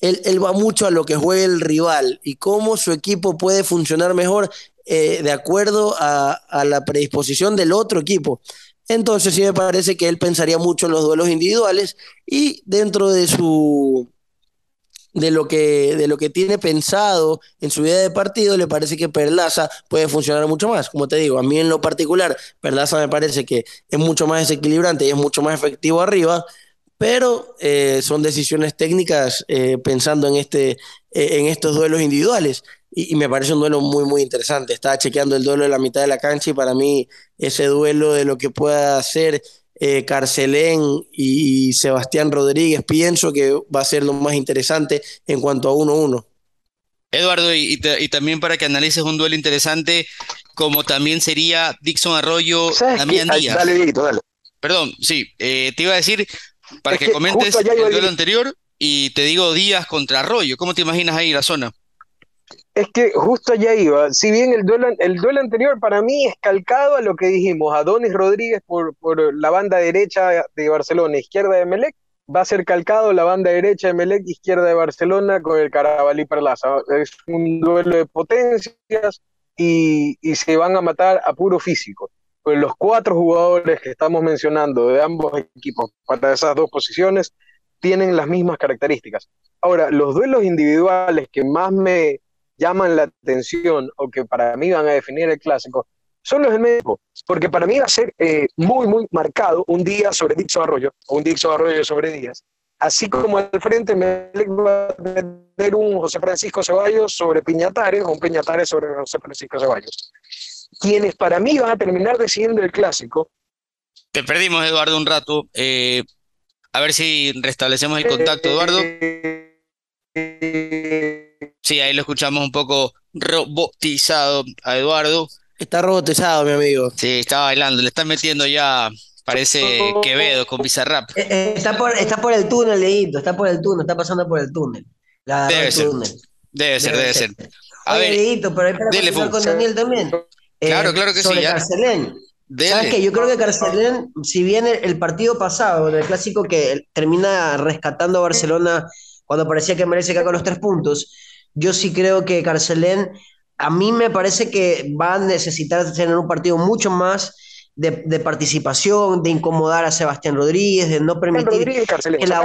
él, él va mucho a lo que juega el rival y cómo su equipo puede funcionar mejor eh, de acuerdo a, la predisposición del otro equipo. Entonces sí me parece que él pensaría mucho en los duelos individuales y dentro de su de lo que, de lo que tiene pensado en su idea de partido, le parece que Perlaza puede funcionar mucho más. Como te digo, a mí en lo particular, Perlaza me parece que es mucho más desequilibrante y es mucho más efectivo arriba, pero eh, son decisiones técnicas eh, pensando en, este, eh, en estos duelos individuales. Y, y, me parece un duelo muy, muy interesante. Estaba chequeando el duelo de la mitad de la cancha y para mí ese duelo de lo que pueda hacer eh, Carcelén y Sebastián Rodríguez, pienso que va a ser lo más interesante en cuanto a 1-1. Eduardo, y, y, también para que analices un duelo interesante, como también sería Dixon Arroyo, Damián Díaz. Dale, Dieguito, dale. Perdón, sí, eh, te iba a decir, para que, que, comentes el duelo anterior, y te digo Díaz contra Arroyo, ¿cómo te imaginas ahí la zona? Es que justo allá iba. Si bien el duelo, el duelo anterior para mí es calcado a lo que dijimos, Adonis Rodríguez por, por la banda derecha de Barcelona, izquierda de Melec, va a ser calcado la banda derecha de Melec, izquierda de Barcelona con el Carabalí Perlaza. Es un duelo de potencias y, y se van a matar a puro físico. Pues los cuatro jugadores que estamos mencionando de ambos equipos para esas dos posiciones tienen las mismas características. Ahora, los duelos individuales que más me, llaman la atención o que para mí van a definir el clásico son los del medio, porque para mí va a ser eh, muy, muy marcado un día sobre Dixon Arroyo o un Dixon Arroyo sobre Díaz. Así como al frente me va a tener un José Francisco Ceballos sobre Piñatares o un Piñatares sobre José Francisco Ceballos. Quienes para mí van a terminar decidiendo el clásico. Te perdimos, Eduardo, un rato. Eh, a ver si restablecemos el contacto, Eduardo. Sí, ahí lo escuchamos un poco robotizado a Eduardo. Está robotizado, mi amigo. Sí, está bailando, le están metiendo ya, parece Quevedo con Bizarrap. Eh, eh, está, por, está por el túnel, Leito, está por el túnel, está pasando por el túnel. La, debe, el ser, túnel. debe ser, debe ser. A Oye, ver, Leito, pero hay para dele, con Daniel también. Claro, Eh, claro que sí. ya. Carcelén. Dele. ¿Sabes qué? Yo creo que Carcelén, si bien el, el partido pasado, en el clásico que termina rescatando a Barcelona cuando parecía que merece con los tres puntos, yo sí creo que Carcelén, a mí me parece que va a necesitar tener un partido mucho más de, de participación, de incomodar a Sebastián Rodríguez, de no permitir que la,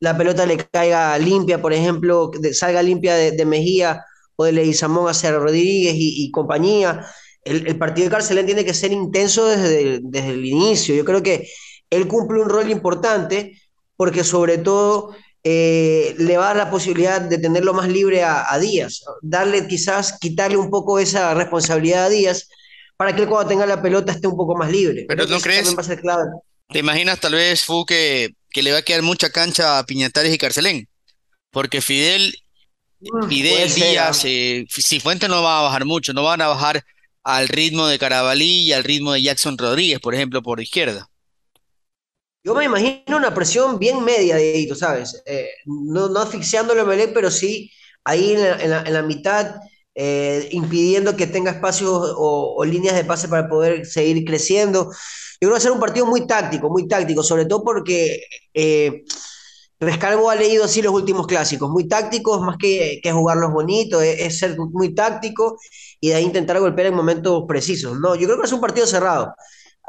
la pelota le caiga limpia, por ejemplo, de- salga limpia de, de Mejía o de Leguizamón hacia Rodríguez y, y compañía. El, el partido de Carcelén tiene que ser intenso desde, desde el inicio. Yo creo que él cumple un rol importante porque sobre todo eh, le va a dar la posibilidad de tenerlo más libre a, a Díaz, darle quizás, quitarle un poco esa responsabilidad a Díaz para que él cuando tenga la pelota esté un poco más libre. Pero Creo ¿no crees? va a ser clave. ¿Te imaginas tal vez, Fu, que, que le va a quedar mucha cancha a Piñatares y Carcelén? Porque Fidel, Mm, Fidel Díaz, ¿ah? eh, Cifuentes no va a bajar mucho, no van a bajar al ritmo de Carabalí y al ritmo de Jackson Rodríguez, por ejemplo, por izquierda. Yo me imagino una presión bien media, Dieguito, ¿sabes? Eh, no, no asfixiándolo a Melec, pero sí ahí en la, en la- en la mitad, eh, impidiendo que tenga espacios o, o líneas de pase para poder seguir creciendo. Yo creo que va a ser un partido muy táctico, muy táctico, sobre todo porque eh, Rescalvo ha leído así los últimos clásicos, muy tácticos, más que, que jugarlos bonitos, es, es ser muy táctico y de ahí intentar golpear en momentos precisos. No, yo creo que es un partido cerrado.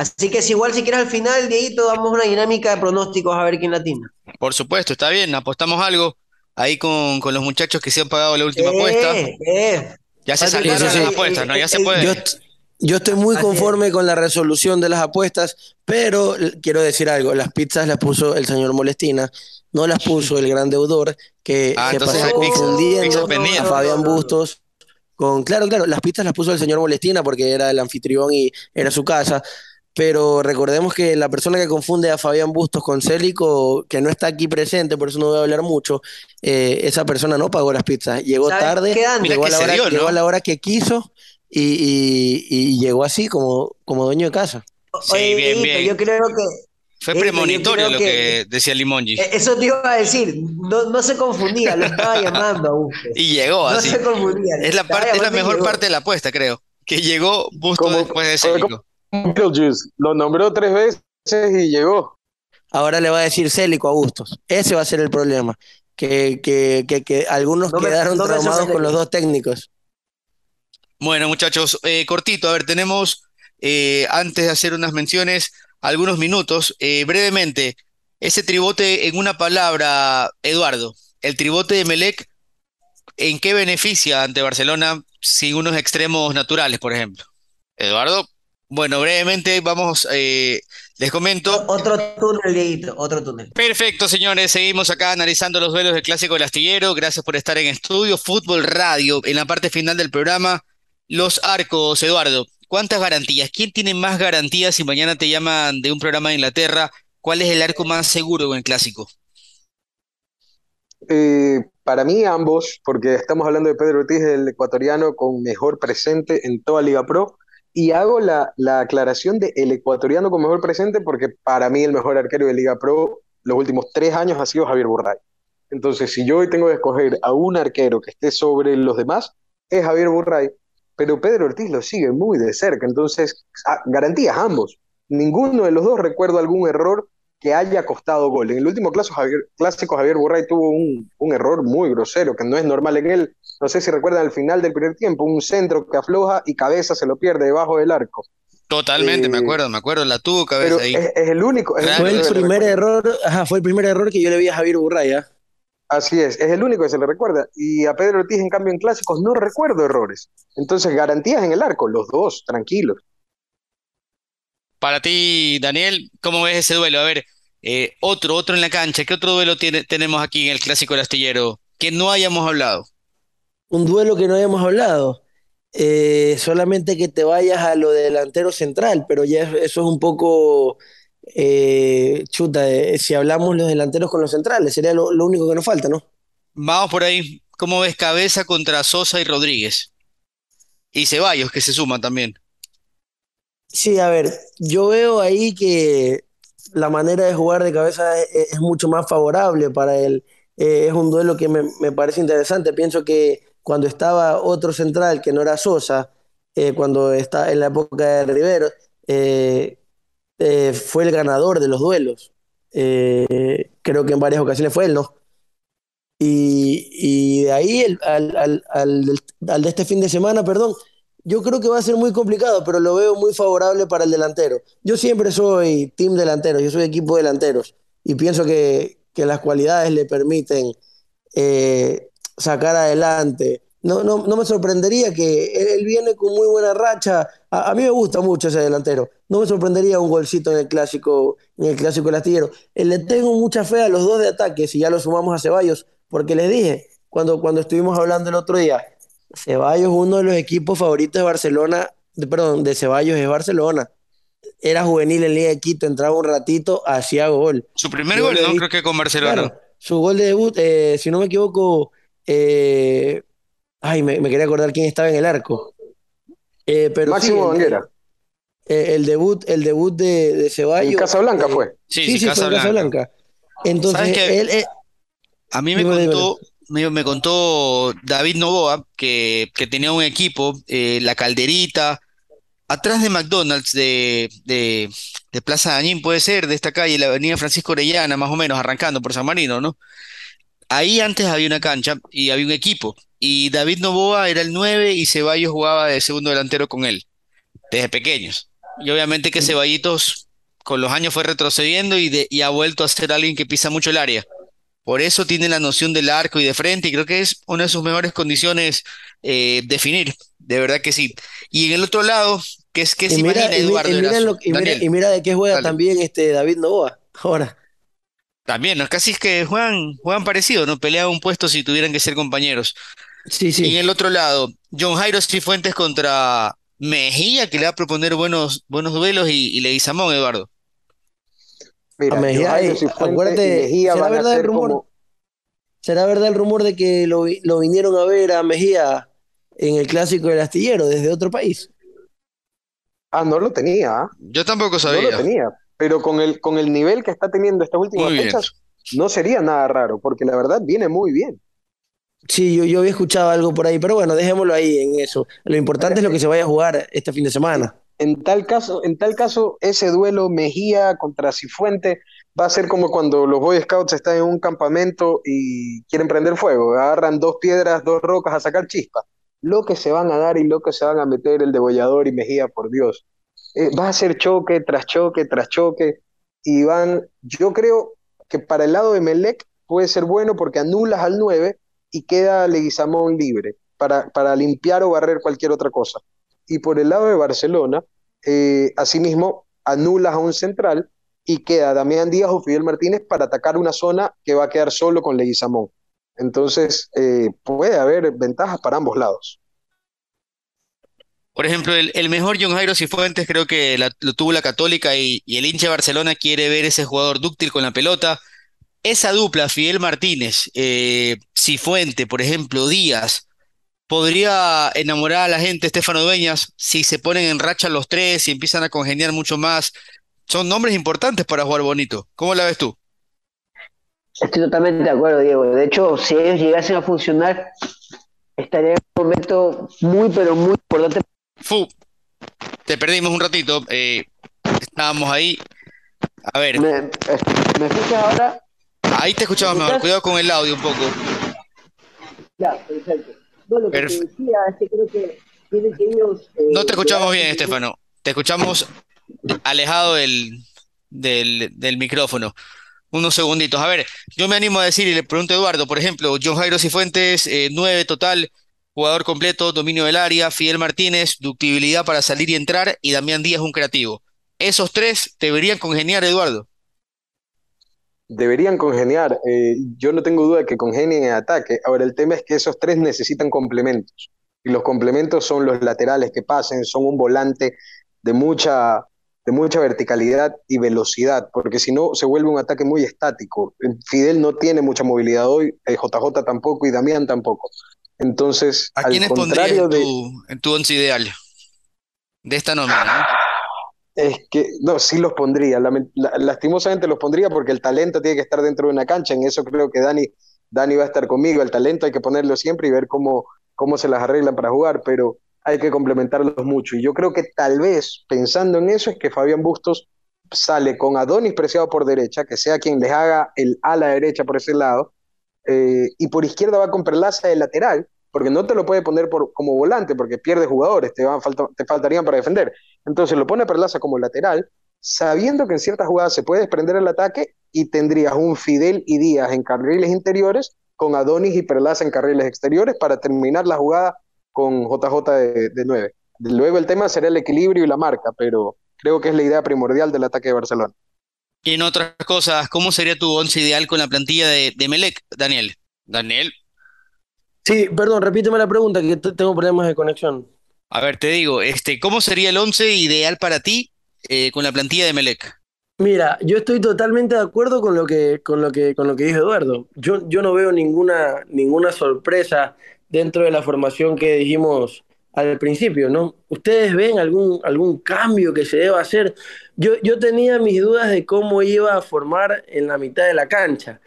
Así que si igual si quieres al final, Dieguito, damos una dinámica de pronósticos a ver quién latina. Por supuesto, está bien, apostamos algo ahí con, con los muchachos que se han pagado la última apuesta. Eh, eh. Ya se sí, las apuestas, ¿no? Ya se El- puede. Yo, est- yo estoy muy conforme con la resolución de las apuestas, pero quiero decir algo, las pizzas las puso el señor Molestina, no las puso el gran deudor que Ah, se pasó confundiendo a. Fabián. Bustos con, claro, claro, las pizzas las puso el señor Molestina porque era el anfitrión y era su casa, pero recordemos que la persona que confunde a Fabián Bustos con Célico, que no está aquí presente, por eso no voy a hablar mucho, eh, esa persona no pagó las pizzas, llegó ¿Sabes tarde, llegó a la hora, dio, ¿no? llegó a la hora que quiso y, y- y llegó así como, como dueño de casa. Sí, Oye, bien, bien. yo creo que Fue premonitorio lo que- que decía Limongi. eh, eso te iba a decir, no, no se confundía, lo estaba llamando a Bustos. Y llegó No así. se confundía. Es la, parte, es la mejor llegó. parte de la apuesta, creo. Que llegó Busto Como- después de como- Célico. Beetlejuice lo nombró tres veces y llegó. Ahora le va a decir Célico a Bustos. Ese va a ser el problema. Que, que, que, que algunos No me- quedaron no traumados con los dos técnicos. Bueno, muchachos, eh, cortito, a ver, tenemos, eh, antes de hacer unas menciones, algunos minutos. Eh, brevemente, ese tribote en una palabra, Eduardo, el tribote de Melec, ¿en qué beneficia ante Barcelona sin unos extremos naturales, por ejemplo? Eduardo, bueno, brevemente vamos, eh, les comento. Otro túnel, Dieguito, otro túnel. Perfecto, señores, seguimos acá analizando los duelos del Clásico del Astillero. Gracias por estar en Estudio Fútbol Radio. En la parte final del programa, los arcos, Eduardo. ¿Cuántas garantías? ¿Quién tiene más garantías si mañana te llaman de un programa de Inglaterra? ¿Cuál es el arco más seguro en el Clásico? Eh, para mí ambos, porque estamos hablando de Pedro Ortiz, el ecuatoriano con mejor presente en toda Liga Pro, y hago la, la aclaración de el ecuatoriano con mejor presente porque para mí el mejor arquero de Liga Pro los últimos tres años ha sido Javier Burray. Entonces, si yo hoy tengo que escoger a un arquero que esté sobre los demás, es Javier Burray, pero Pedro Ortiz lo sigue muy de cerca. Entonces, garantías ambos. Ninguno de los dos recuerdo algún error que haya costado gol. En el último clásico Javier, clásico, Javier Burray tuvo un, un, error muy grosero, que no es normal en él. No sé si recuerdan al final del primer tiempo, un centro que afloja y cabeza se lo pierde debajo del arco. Totalmente, eh, me acuerdo, me acuerdo, la tuvo cabeza ahí. Es, es, el único. Es fue el primer error, ajá, fue el primer error que yo le vi a Javier Burray, ¿eh? Así es, es el único que se le recuerda. Y a Pedro Ortiz, en cambio, en clásicos no recuerdo errores. Entonces, garantías en el arco, los dos, tranquilos. Para ti, Daniel, ¿cómo ves ese duelo? A ver, eh, otro, otro en la cancha. ¿Qué otro duelo tiene, tenemos aquí en el Clásico del Astillero que no hayamos hablado? Un duelo que no hayamos hablado. Eh, solamente que te vayas a lo de delantero central, pero ya eso es un poco eh, chuta. Si hablamos los delanteros con los centrales, sería lo, lo único que nos falta, ¿no? Vamos por ahí. ¿Cómo ves cabeza contra Sosa y Rodríguez? Y Ceballos, que se suma también. Sí, a ver, yo veo ahí que la manera de jugar de cabeza es, mucho más favorable para él. Eh, es un duelo que me, me, parece interesante. Pienso que cuando estaba otro central que no era Sosa, eh, cuando está en la época de Rivero, eh, fue el ganador de los duelos. creo que en varias ocasiones fue él, ¿no? Y, y de ahí al, al, al, al de este fin de semana, perdón, yo creo que va a ser muy complicado, pero lo veo muy favorable para el delantero. Yo siempre soy team delantero, yo soy equipo delanteros y pienso que, que las cualidades le permiten eh, sacar adelante. No, no, no, me sorprendería que él, viene con muy buena racha. A, a, mí me gusta mucho ese delantero. No me sorprendería un golcito en el clásico, en el clásico del astillero. Eh, le tengo mucha fe a los dos de ataque, si ya lo sumamos a Ceballos, porque les dije, cuando, cuando estuvimos hablando el otro día, Ceballos, uno de los equipos favoritos de Barcelona, de, perdón, de Ceballos es Barcelona. Era juvenil en Liga de Quito, entraba un ratito, hacía gol. Su primer gol, ¿no? Creo que con Barcelona. Claro, su gol de debut, eh, si no me equivoco, eh, ay, me, me, quería acordar quién estaba en el arco. Eh, pero Máximo sí, Banguera. El, debut, el debut de, de Ceballos. En Casablanca fue. Sí, sí, sí, sí Casablanca. fue en Casablanca. Entonces, él, él, a mí me contó, me, me, contó David Novoa que, que tenía un equipo, eh, La Calderita, atrás de McDonald's de, de, de, Plaza Dañín, puede ser, de esta calle, la avenida Francisco Orellana, más o menos, arrancando por San Marino, ¿no? Ahí antes había una cancha y había un equipo. Y David Novoa era el 9 y Ceballos jugaba de segundo delantero con él, desde pequeños. Y obviamente que Ceballitos con los años fue retrocediendo y, de, y ha vuelto a ser alguien que pisa mucho el área. Por eso tiene la noción del arco y de frente, y creo que es una de sus mejores condiciones eh, definir, de verdad que sí. Y en el otro lado, ¿qué es que se mira, imagina Eduardo y, mira, lo, y, mira, y, mira, de qué juega Dale. también este David Novoa ahora. También, ¿no? casi es que juegan, juegan parecido, ¿no? Pelean un puesto si tuvieran que ser compañeros. Sí, sí. Y en el otro lado, John Jairo Cifuentes contra Mejía, que le va a proponer buenos, buenos duelos, y, y Leguizamón, Eduardo. Mira, a Mejía, eh, acuérdate, Mejía ¿será verdad el rumor? Como... ¿Será verdad el rumor de que lo, lo, vinieron a ver a Mejía en el clásico del astillero desde otro país? Ah, no lo tenía. Yo tampoco sabía. No lo tenía. Pero con el, con el nivel que está teniendo estas últimas muy fechas, bien. no sería nada raro, porque la verdad viene muy bien. Sí, yo, yo había escuchado algo por ahí, pero bueno, dejémoslo ahí en eso. Lo importante es lo que se vaya a jugar este fin de semana. En tal caso, en tal caso, ese duelo Mejía contra Cifuente va a ser como cuando los Boy Scouts están en un campamento y quieren prender fuego, agarran dos piedras, dos rocas a sacar chispas. Lo que se van a dar y lo que se van a meter el degollador y Mejía, por Dios. Eh, va a ser choque tras choque tras choque y van, yo creo que para el lado de Melec puede ser bueno porque anulas al 9 y queda Leguizamón libre para, para limpiar o barrer cualquier otra cosa. Y por el lado de Barcelona, eh, asimismo, anulas a un central y queda Damián Díaz o Fidel Martínez para atacar una zona que va a quedar solo con Leguizamón. Entonces, eh, puede haber ventajas para ambos lados. Por ejemplo, el, mejor John Jairo Cifuentes creo que la- lo tuvo la Católica y, el hincha de Barcelona quiere ver ese jugador dúctil con la pelota. Esa dupla, Fidel Martínez, eh, por ejemplo, Díaz, podría enamorar a la gente, Estefano Dueñas, si se ponen en racha los tres y empiezan a congeniar mucho más. Son nombres importantes para jugar bonito. ¿Cómo la ves tú? Estoy totalmente de acuerdo, Diego. De hecho, si ellos llegasen a funcionar, estaría en un momento muy, pero muy importante. Fu, te perdimos un ratito. eh, estábamos ahí. A ver, ¿Me, ¿me escuchas ahora? ahí te escuchamos ¿Me mejor. Cuidado con el audio un poco. Ya, perfecto. No, lo que te decía es que creo que tienen que ellos. eh, No te escuchamos bien. Estefano. Te escuchamos alejado del, del, del micrófono. Unos segunditos. A ver, yo me animo a decir y le pregunto a Eduardo, por ejemplo, John Jairo Cifuentes, eh, 9 total, jugador completo, dominio del área, Fidel Martínez, ductibilidad para salir y entrar, y Damián Díaz, un creativo. Esos tres deberían congeniar, Eduardo. Deberían congeniar. eh, yo no tengo duda de que congenien en ataque. Ahora, el tema es que esos tres necesitan complementos. Y los complementos son los laterales que pasen, son un volante de mucha, de mucha verticalidad y velocidad, porque si no se vuelve un ataque muy estático. Fidel no tiene mucha movilidad hoy, eh, JJ tampoco y Damián tampoco. Entonces, ¿A al quiénes pondrías contrario en de... tu, en tu once ideal? De esta nómina, ¿no? Es que, no, sí los pondría, lastimosamente los pondría porque el talento tiene que estar dentro de una cancha, en eso creo que Dani, Dani va a estar conmigo, el talento hay que ponerlo siempre y ver cómo, cómo se las arreglan para jugar, pero hay que complementarlos mucho. Y yo creo que tal vez, pensando en eso, es que Fabián Bustos sale con Adonis Preciado por derecha, que sea quien les haga el ala derecha por ese lado, eh, y por izquierda va con Perlaza de lateral, porque no te lo puede poner por, como volante, porque pierde jugadores, te, van, falta, te faltarían para defender. Entonces lo pone a Perlaza como lateral, sabiendo que en ciertas jugadas se puede desprender el ataque y tendrías un Fidel y Díaz en carriles interiores, con Adonis y Perlaza en carriles exteriores para terminar la jugada con JJ de, de 9. Luego el tema será el equilibrio y la marca, pero creo que es la idea primordial del ataque de Barcelona. Y en otras cosas, ¿cómo sería tu once ideal con la plantilla de, de Melec, Daniel? Daniel, Sí, perdón, repíteme la pregunta, que tengo problemas de conexión. a ver, te digo, este, ¿cómo sería el once ideal para ti eh, con la plantilla de Melec? Mira, yo estoy totalmente de acuerdo con lo que, con lo que, con lo que dijo Eduardo. Yo, yo no veo ninguna, ninguna sorpresa dentro de la formación que dijimos al principio, ¿no? ¿Ustedes ven algún, algún cambio que se deba hacer? Yo, yo tenía mis dudas de cómo iba a formar en la mitad de la cancha,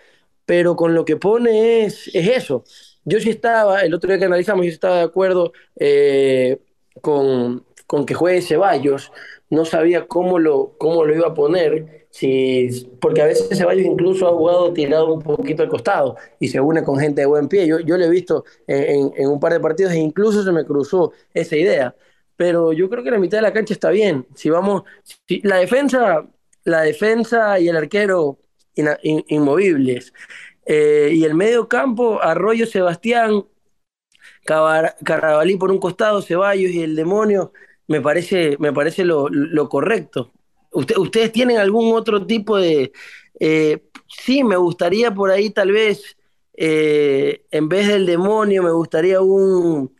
pero con lo que pone es, es eso. Yo sí estaba, el otro día que analizamos, yo estaba de acuerdo eh, con, con que juegue Ceballos no sabía cómo lo, cómo lo iba a poner, si, porque a veces Ceballos incluso ha jugado tirado un poquito al costado y se une con gente de buen pie. Yo, yo lo he visto en, en- un par de partidos e incluso se me cruzó esa idea. Pero yo creo que la mitad de la cancha está bien. Si vamos, si- la defensa, la defensa y el arquero inmovibles. Eh, y el medio campo, Arroyo Sebastián, Cabar- Carabalí por un costado, Ceballos y el demonio, me parece, me parece lo, lo correcto. Usted- ¿Ustedes tienen algún otro tipo de... eh, sí, me gustaría por ahí tal vez, eh, en vez del demonio, me gustaría un,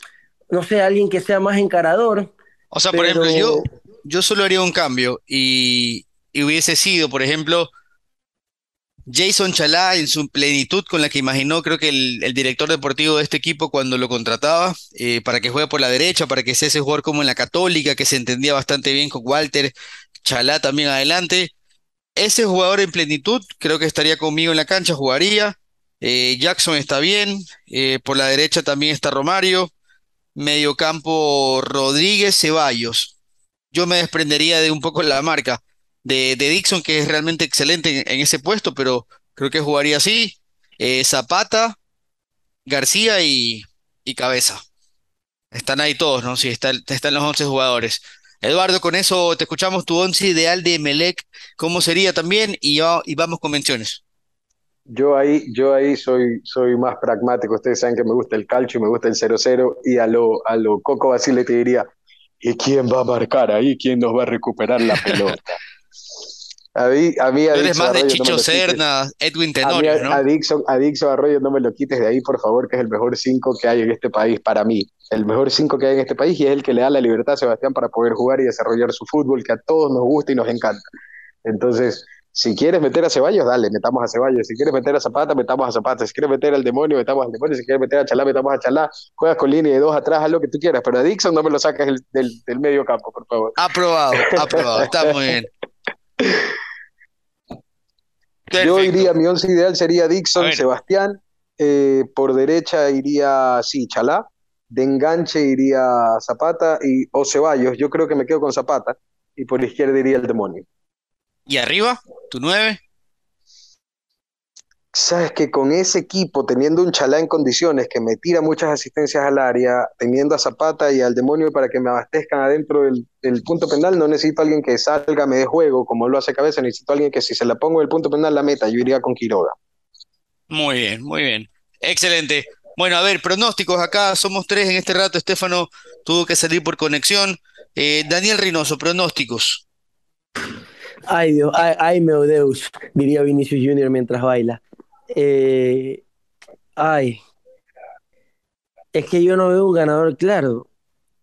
no sé, alguien que sea más encarador, O sea, por ejemplo, yo, yo solo haría un cambio y, y hubiese sido, por ejemplo, Jason Chalá en su plenitud con la que imaginó, creo que el, director deportivo de este equipo cuando lo contrataba, eh, para que juegue por la derecha, para que sea ese jugador como en la Católica, que se entendía bastante bien con Walter, Chalá también adelante. Ese jugador en plenitud creo que estaría conmigo en la cancha, jugaría. Eh, Jackson está bien, eh, por la derecha también está Romario, mediocampo Rodríguez, Ceballos. Yo me desprendería de un poco la marca de, de Dixon, que es realmente excelente en, en ese puesto, pero creo que jugaría así. Eh, Zapata, García y, y Cabeza. Están ahí todos, ¿no? Sí, está- están los 11 jugadores. Eduardo, con eso te escuchamos tu once ideal de Melec, ¿cómo sería también? Y, y vamos con menciones. Yo ahí, yo ahí soy, soy más pragmático. Ustedes saben que me gusta el calcio, me gusta el 0-0 y a lo, a lo Coco Basile te diría, ¿y quién va a marcar ahí? ¿Quién nos va a recuperar la pelota? A mí, a mí a eres Dixon más de Arroyo no Chicho quites. Serna, Edwin A mí, Tenorio, ¿no? a Dixon, a Dixon Arroyo no me lo quites de ahí, por favor, que es el mejor 5 que hay en este país para mí. El mejor 5 que hay en este país y es el que le da la libertad a Sebastián para poder jugar y desarrollar su fútbol que a todos nos gusta y nos encanta. Entonces, si quieres meter a Ceballos, dale, metamos a Ceballos. Si quieres meter a Zapata, metamos a Zapata. Si quieres meter al demonio, metamos al demonio. Si quieres meter a Chalá, metamos a Chalá. Juegas con línea de dos atrás, haz lo que tú quieras. Pero a Dixon no me lo saques del, del, del medio campo, por favor. Aprobado, aprobado, está muy bien. Yo iría, mi once ideal sería Dixon. Sebastián. eh, por derecha iría, sí, Chalá. De enganche iría Zapata y, o Ceballos. Yo creo que me quedo con Zapata. Y por izquierda iría el demonio. ¿Y arriba? ¿Tu nueve? Sabes que con ese equipo, teniendo un Chalá en condiciones que me tira muchas asistencias al área, teniendo a Zapata y al demonio para que me abastezcan adentro del, del punto penal, no necesito a alguien que salga, me dé juego, como lo hace Cabeza, necesito a alguien que si se la pongo del punto penal la meta, yo iría con Quiroga. Muy bien, muy bien. Excelente. Bueno, a ver, pronósticos acá, somos tres en este rato. Estefano tuvo que salir por conexión. Eh, Daniel Reynoso, pronósticos. Ay, Dios, ay, ay, meu Deus, diría Vinicius Junior mientras baila. Eh, ay, es que yo no veo un ganador claro.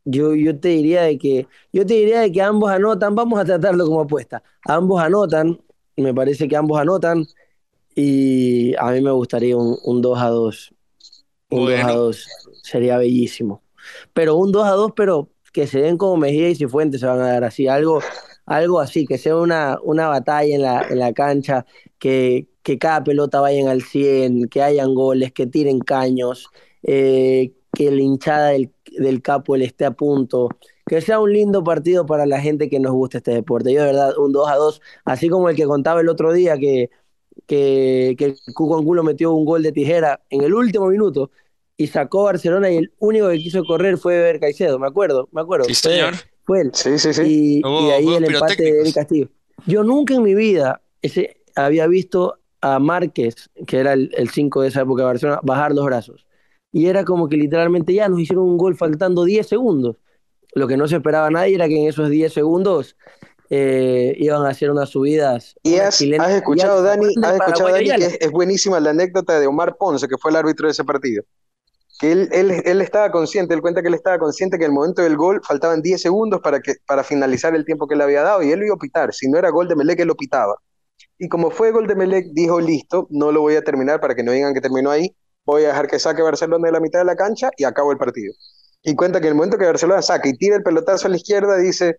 Yo, yo te diría de que, yo te diría de que ambos anotan, vamos a tratarlo como apuesta. Ambos anotan, me parece que ambos anotan, y a mí me gustaría un, un 2 a 2. Un 2 a Bueno. 2 sería bellísimo. Pero un 2 a 2, pero que se den como Mejía y Cifuentes se van a dar así, algo, algo así, que sea una, una batalla en la, en la cancha, que, que cada pelota vayan al 100, que hayan goles, que tiren caños, eh, que la hinchada del, del Capo esté a punto, que sea un lindo partido para la gente que nos gusta este deporte. Yo de verdad, un 2 a 2, así como el que contaba el otro día que, que, que el Cuco Angulo metió un gol de tijera en el último minuto y sacó Barcelona y el único que quiso correr fue Ver Caicedo, me acuerdo, me acuerdo. Sí, fue- señor. Fue él. Sí, sí, sí. Y, Hubo y ahí el empate de. Eric Castillo. Yo nunca en mi vida ese, había visto a Márquez, que era el 5 de esa época de Barcelona, bajar los brazos. Y era como que literalmente ya nos hicieron un gol faltando 10 segundos. Lo que no se esperaba nadie era que en esos 10 segundos eh, iban a hacer unas subidas. Y has, has escuchado, gigantes. Dani, ¿Se acuerdan has escuchado, Dani, que es, es buenísima la anécdota de Omar Ponce, que fue el árbitro de ese partido. Que él, él, él estaba consciente, él cuenta que él estaba consciente que en el momento del gol faltaban 10 segundos para, que, para finalizar el tiempo que le había dado y él lo iba a pitar. Si no era gol de Melec, él lo pitaba. Y como fue gol de Melec, dijo, listo, no lo voy a terminar para que no digan que terminó ahí, voy a dejar que saque Barcelona de la mitad de la cancha y acabo el partido. Y cuenta que en el momento que Barcelona saca y tira el pelotazo a la izquierda, dice,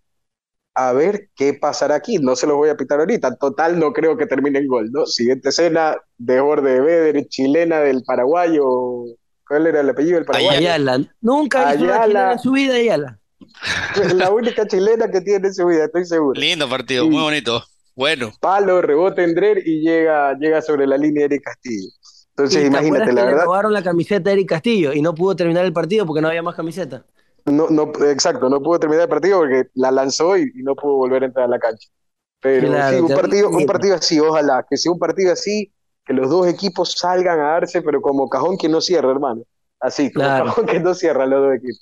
a ver qué pasará aquí, no se los voy a pitar ahorita, total no creo que termine en gol, ¿no? Siguiente escena, de borde de Beder, chilena del paraguayo, ¿cuál era el apellido del paraguayo? Ayala. Nunca hizo una Ayala. chilena en su vida, Ayala. La única chilena que tiene en su vida, estoy seguro. Lindo partido, Sí. muy bonito. Bueno, Palo, rebote en Drer y llega, llega sobre la línea de Eric Castillo. Entonces, ¿Y te imagínate, la que le verdad, robaron la camiseta a Eric Castillo y no pudo terminar el partido porque no había más camiseta? no, no, exacto, no pudo terminar el partido porque la lanzó y, y no pudo volver a entrar a la cancha. Pero Claro, sí, un partido, un partido así, ojalá, que sea un partido así, que los dos equipos salgan a darse, pero como cajón que no cierra, hermano. Así, como Claro. cajón que no cierra los dos equipos.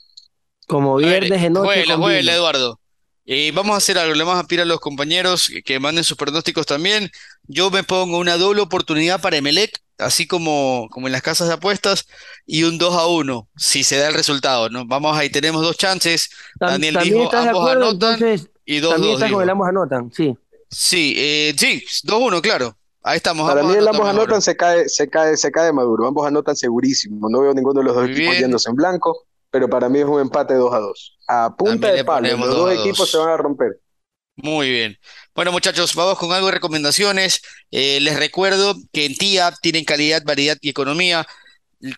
Como viernes de noche vino. Eduardo. Eh, vamos a hacer algo, le vamos a pedir a los compañeros que, que manden sus pronósticos también. Yo me pongo una doble oportunidad para Emelec, así como, como en las casas de apuestas, y un 2 a 1, si se da el resultado, ¿no? Vamos ahí, tenemos dos chances. Daniel también dijo, ambos acuerdo, anotan entonces y 2 también 2 estás con el ambos anotan, sí. Sí, eh, sí, 2-1, claro. Ahí estamos. Para ambos mí el anotan ambos anotan se cae, se cae, se cae Maduro, ambos anotan segurísimo. No veo ninguno de los dos Muy equipos bien. yéndose en blanco, pero para mí es un empate 2 a 2. A punta También de palo, los 2 dos equipos 2. se van a romper. Muy bien. Bueno, muchachos, vamos con algo de recomendaciones. Eh, les recuerdo que en TIA tienen calidad, variedad y economía.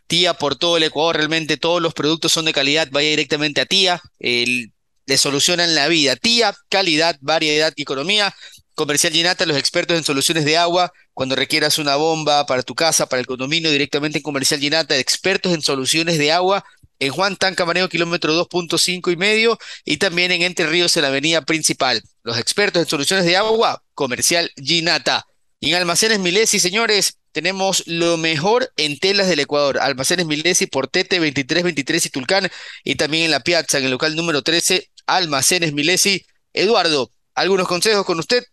TIA por todo el Ecuador, realmente todos los productos son de calidad. Vaya directamente a TIA, le solucionan la vida. TIA, calidad, variedad y economía. Comercial Ginata, los expertos en soluciones de agua. Cuando requieras una bomba para tu casa, para el condominio, directamente en Comercial Ginata, expertos en soluciones de agua. En Juan Tan Camarero, kilómetro 2.5 y medio y también en Entre Ríos en la avenida principal. Los expertos en soluciones de agua, Comercial Ginata. Y en Almacenes Milesi, señores, tenemos lo mejor en telas del Ecuador. Almacenes Milesi, Portete 2323 y Tulcán. Y también en la Piazza, en el local número 13, Almacenes Milesi. Eduardo, ¿algunos consejos con usted?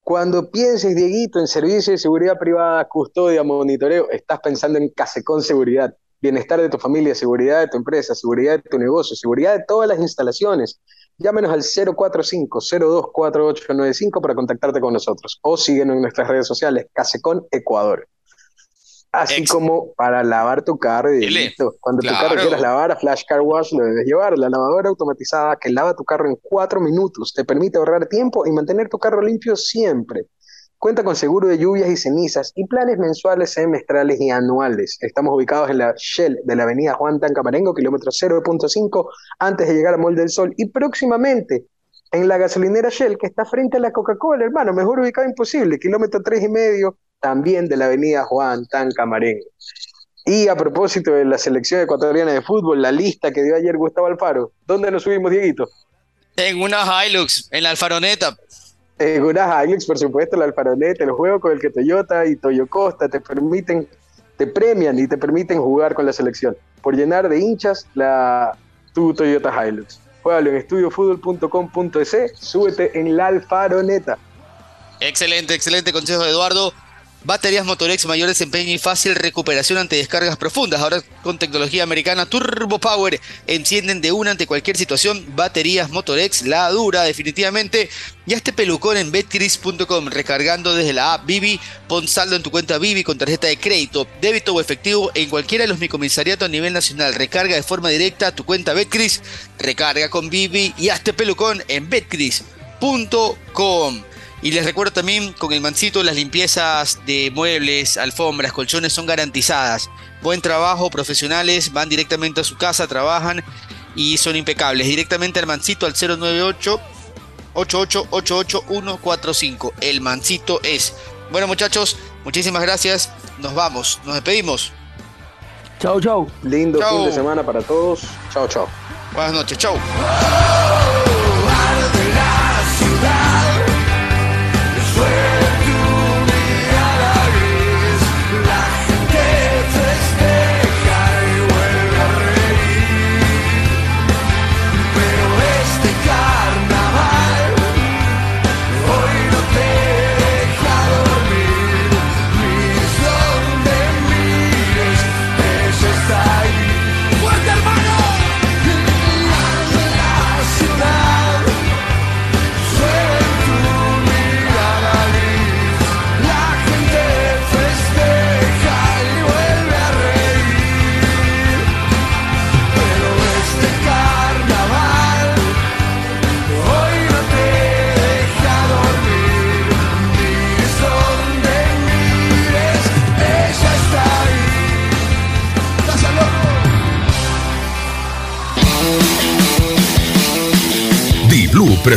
Cuando pienses, Dieguito, en servicio de seguridad privada, custodia, monitoreo, estás pensando en Casecon Seguridad. Bienestar de tu familia, seguridad de tu empresa, seguridad de tu negocio, seguridad de todas las instalaciones. Llámenos al 045-024895 para contactarte con nosotros o síguenos en nuestras redes sociales, Casecon Ecuador. Así Ex- como para lavar tu carro y listo. Cuando tu carro quieras lavar a Flash Car Wash, lo debes llevar. La lavadora automatizada que lava tu carro en cuatro minutos te permite ahorrar tiempo y mantener tu carro limpio siempre. Cuenta con seguro de lluvias y cenizas y planes mensuales, semestrales y anuales. Estamos ubicados en la Shell de la avenida Juan Tancamarengo, kilómetro 0.5, antes de llegar a Mall del Sol. Y próximamente en la gasolinera Shell, que está frente a la Coca-Cola, hermano, mejor ubicado imposible, kilómetro tres y medio, también de la avenida Juan Tancamarengo. Y a propósito de la selección ecuatoriana de fútbol, la lista que dio ayer Gustavo Alfaro, ¿dónde nos subimos, Dieguito? En una Hilux, en la Alfaroneta. En Hilux, por supuesto, la Alfaroneta, el juego con el que Toyota y Toyo Costa te permiten, te premian y te permiten jugar con la selección. Por llenar de hinchas la, tu Toyota Hilux. Juégalo en estudiofutbol.com.es, súbete en la Alfaroneta. Excelente, excelente consejo Eduardo. Baterías Motorex, mayor desempeño y fácil recuperación ante descargas profundas. Ahora con tecnología americana Turbo Power. Encienden de una ante cualquier situación. Baterías Motorex, la dura definitivamente. Y este pelucón en betcris.com. Recargando desde la app Vivi. Pon saldo en tu cuenta Vivi con tarjeta de crédito, débito o efectivo en cualquiera de los microcomisariatos a nivel nacional. Recarga de forma directa tu cuenta Betcris. Recarga con Vivi y hazte pelucón en betcris.com. Y les recuerdo también con el mancito las limpiezas de muebles, alfombras, colchones son garantizadas. Buen trabajo, profesionales, van directamente a su casa, trabajan y son impecables. Directamente al mancito al 098 8888145. El mancito es. Bueno muchachos, muchísimas gracias. Nos vamos, nos despedimos. Chau, chau. Lindo Chau. fin de semana para todos. Chao, chao. Buenas noches, chau.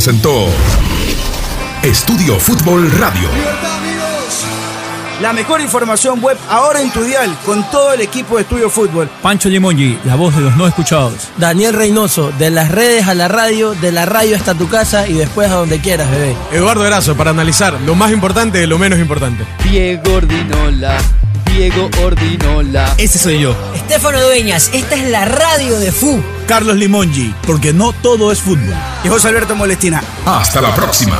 Presentó Estudio Fútbol Radio. La mejor información web ahora en tu dial con todo el equipo de Estudio Fútbol. Pancho Limongi, la voz de los no escuchados. Daniel Reynoso, de las redes a la radio, de la radio hasta tu casa y después a donde quieras, bebé. Eduardo Erazo, para analizar lo más importante de lo menos importante. Diego Ordinola, Diego Ordinola. Ese soy yo. Estefano Dueñas, esta es la radio de FU. Carlos Limongi, porque no todo es fútbol. Y José Alberto Molestina. Hasta la próxima.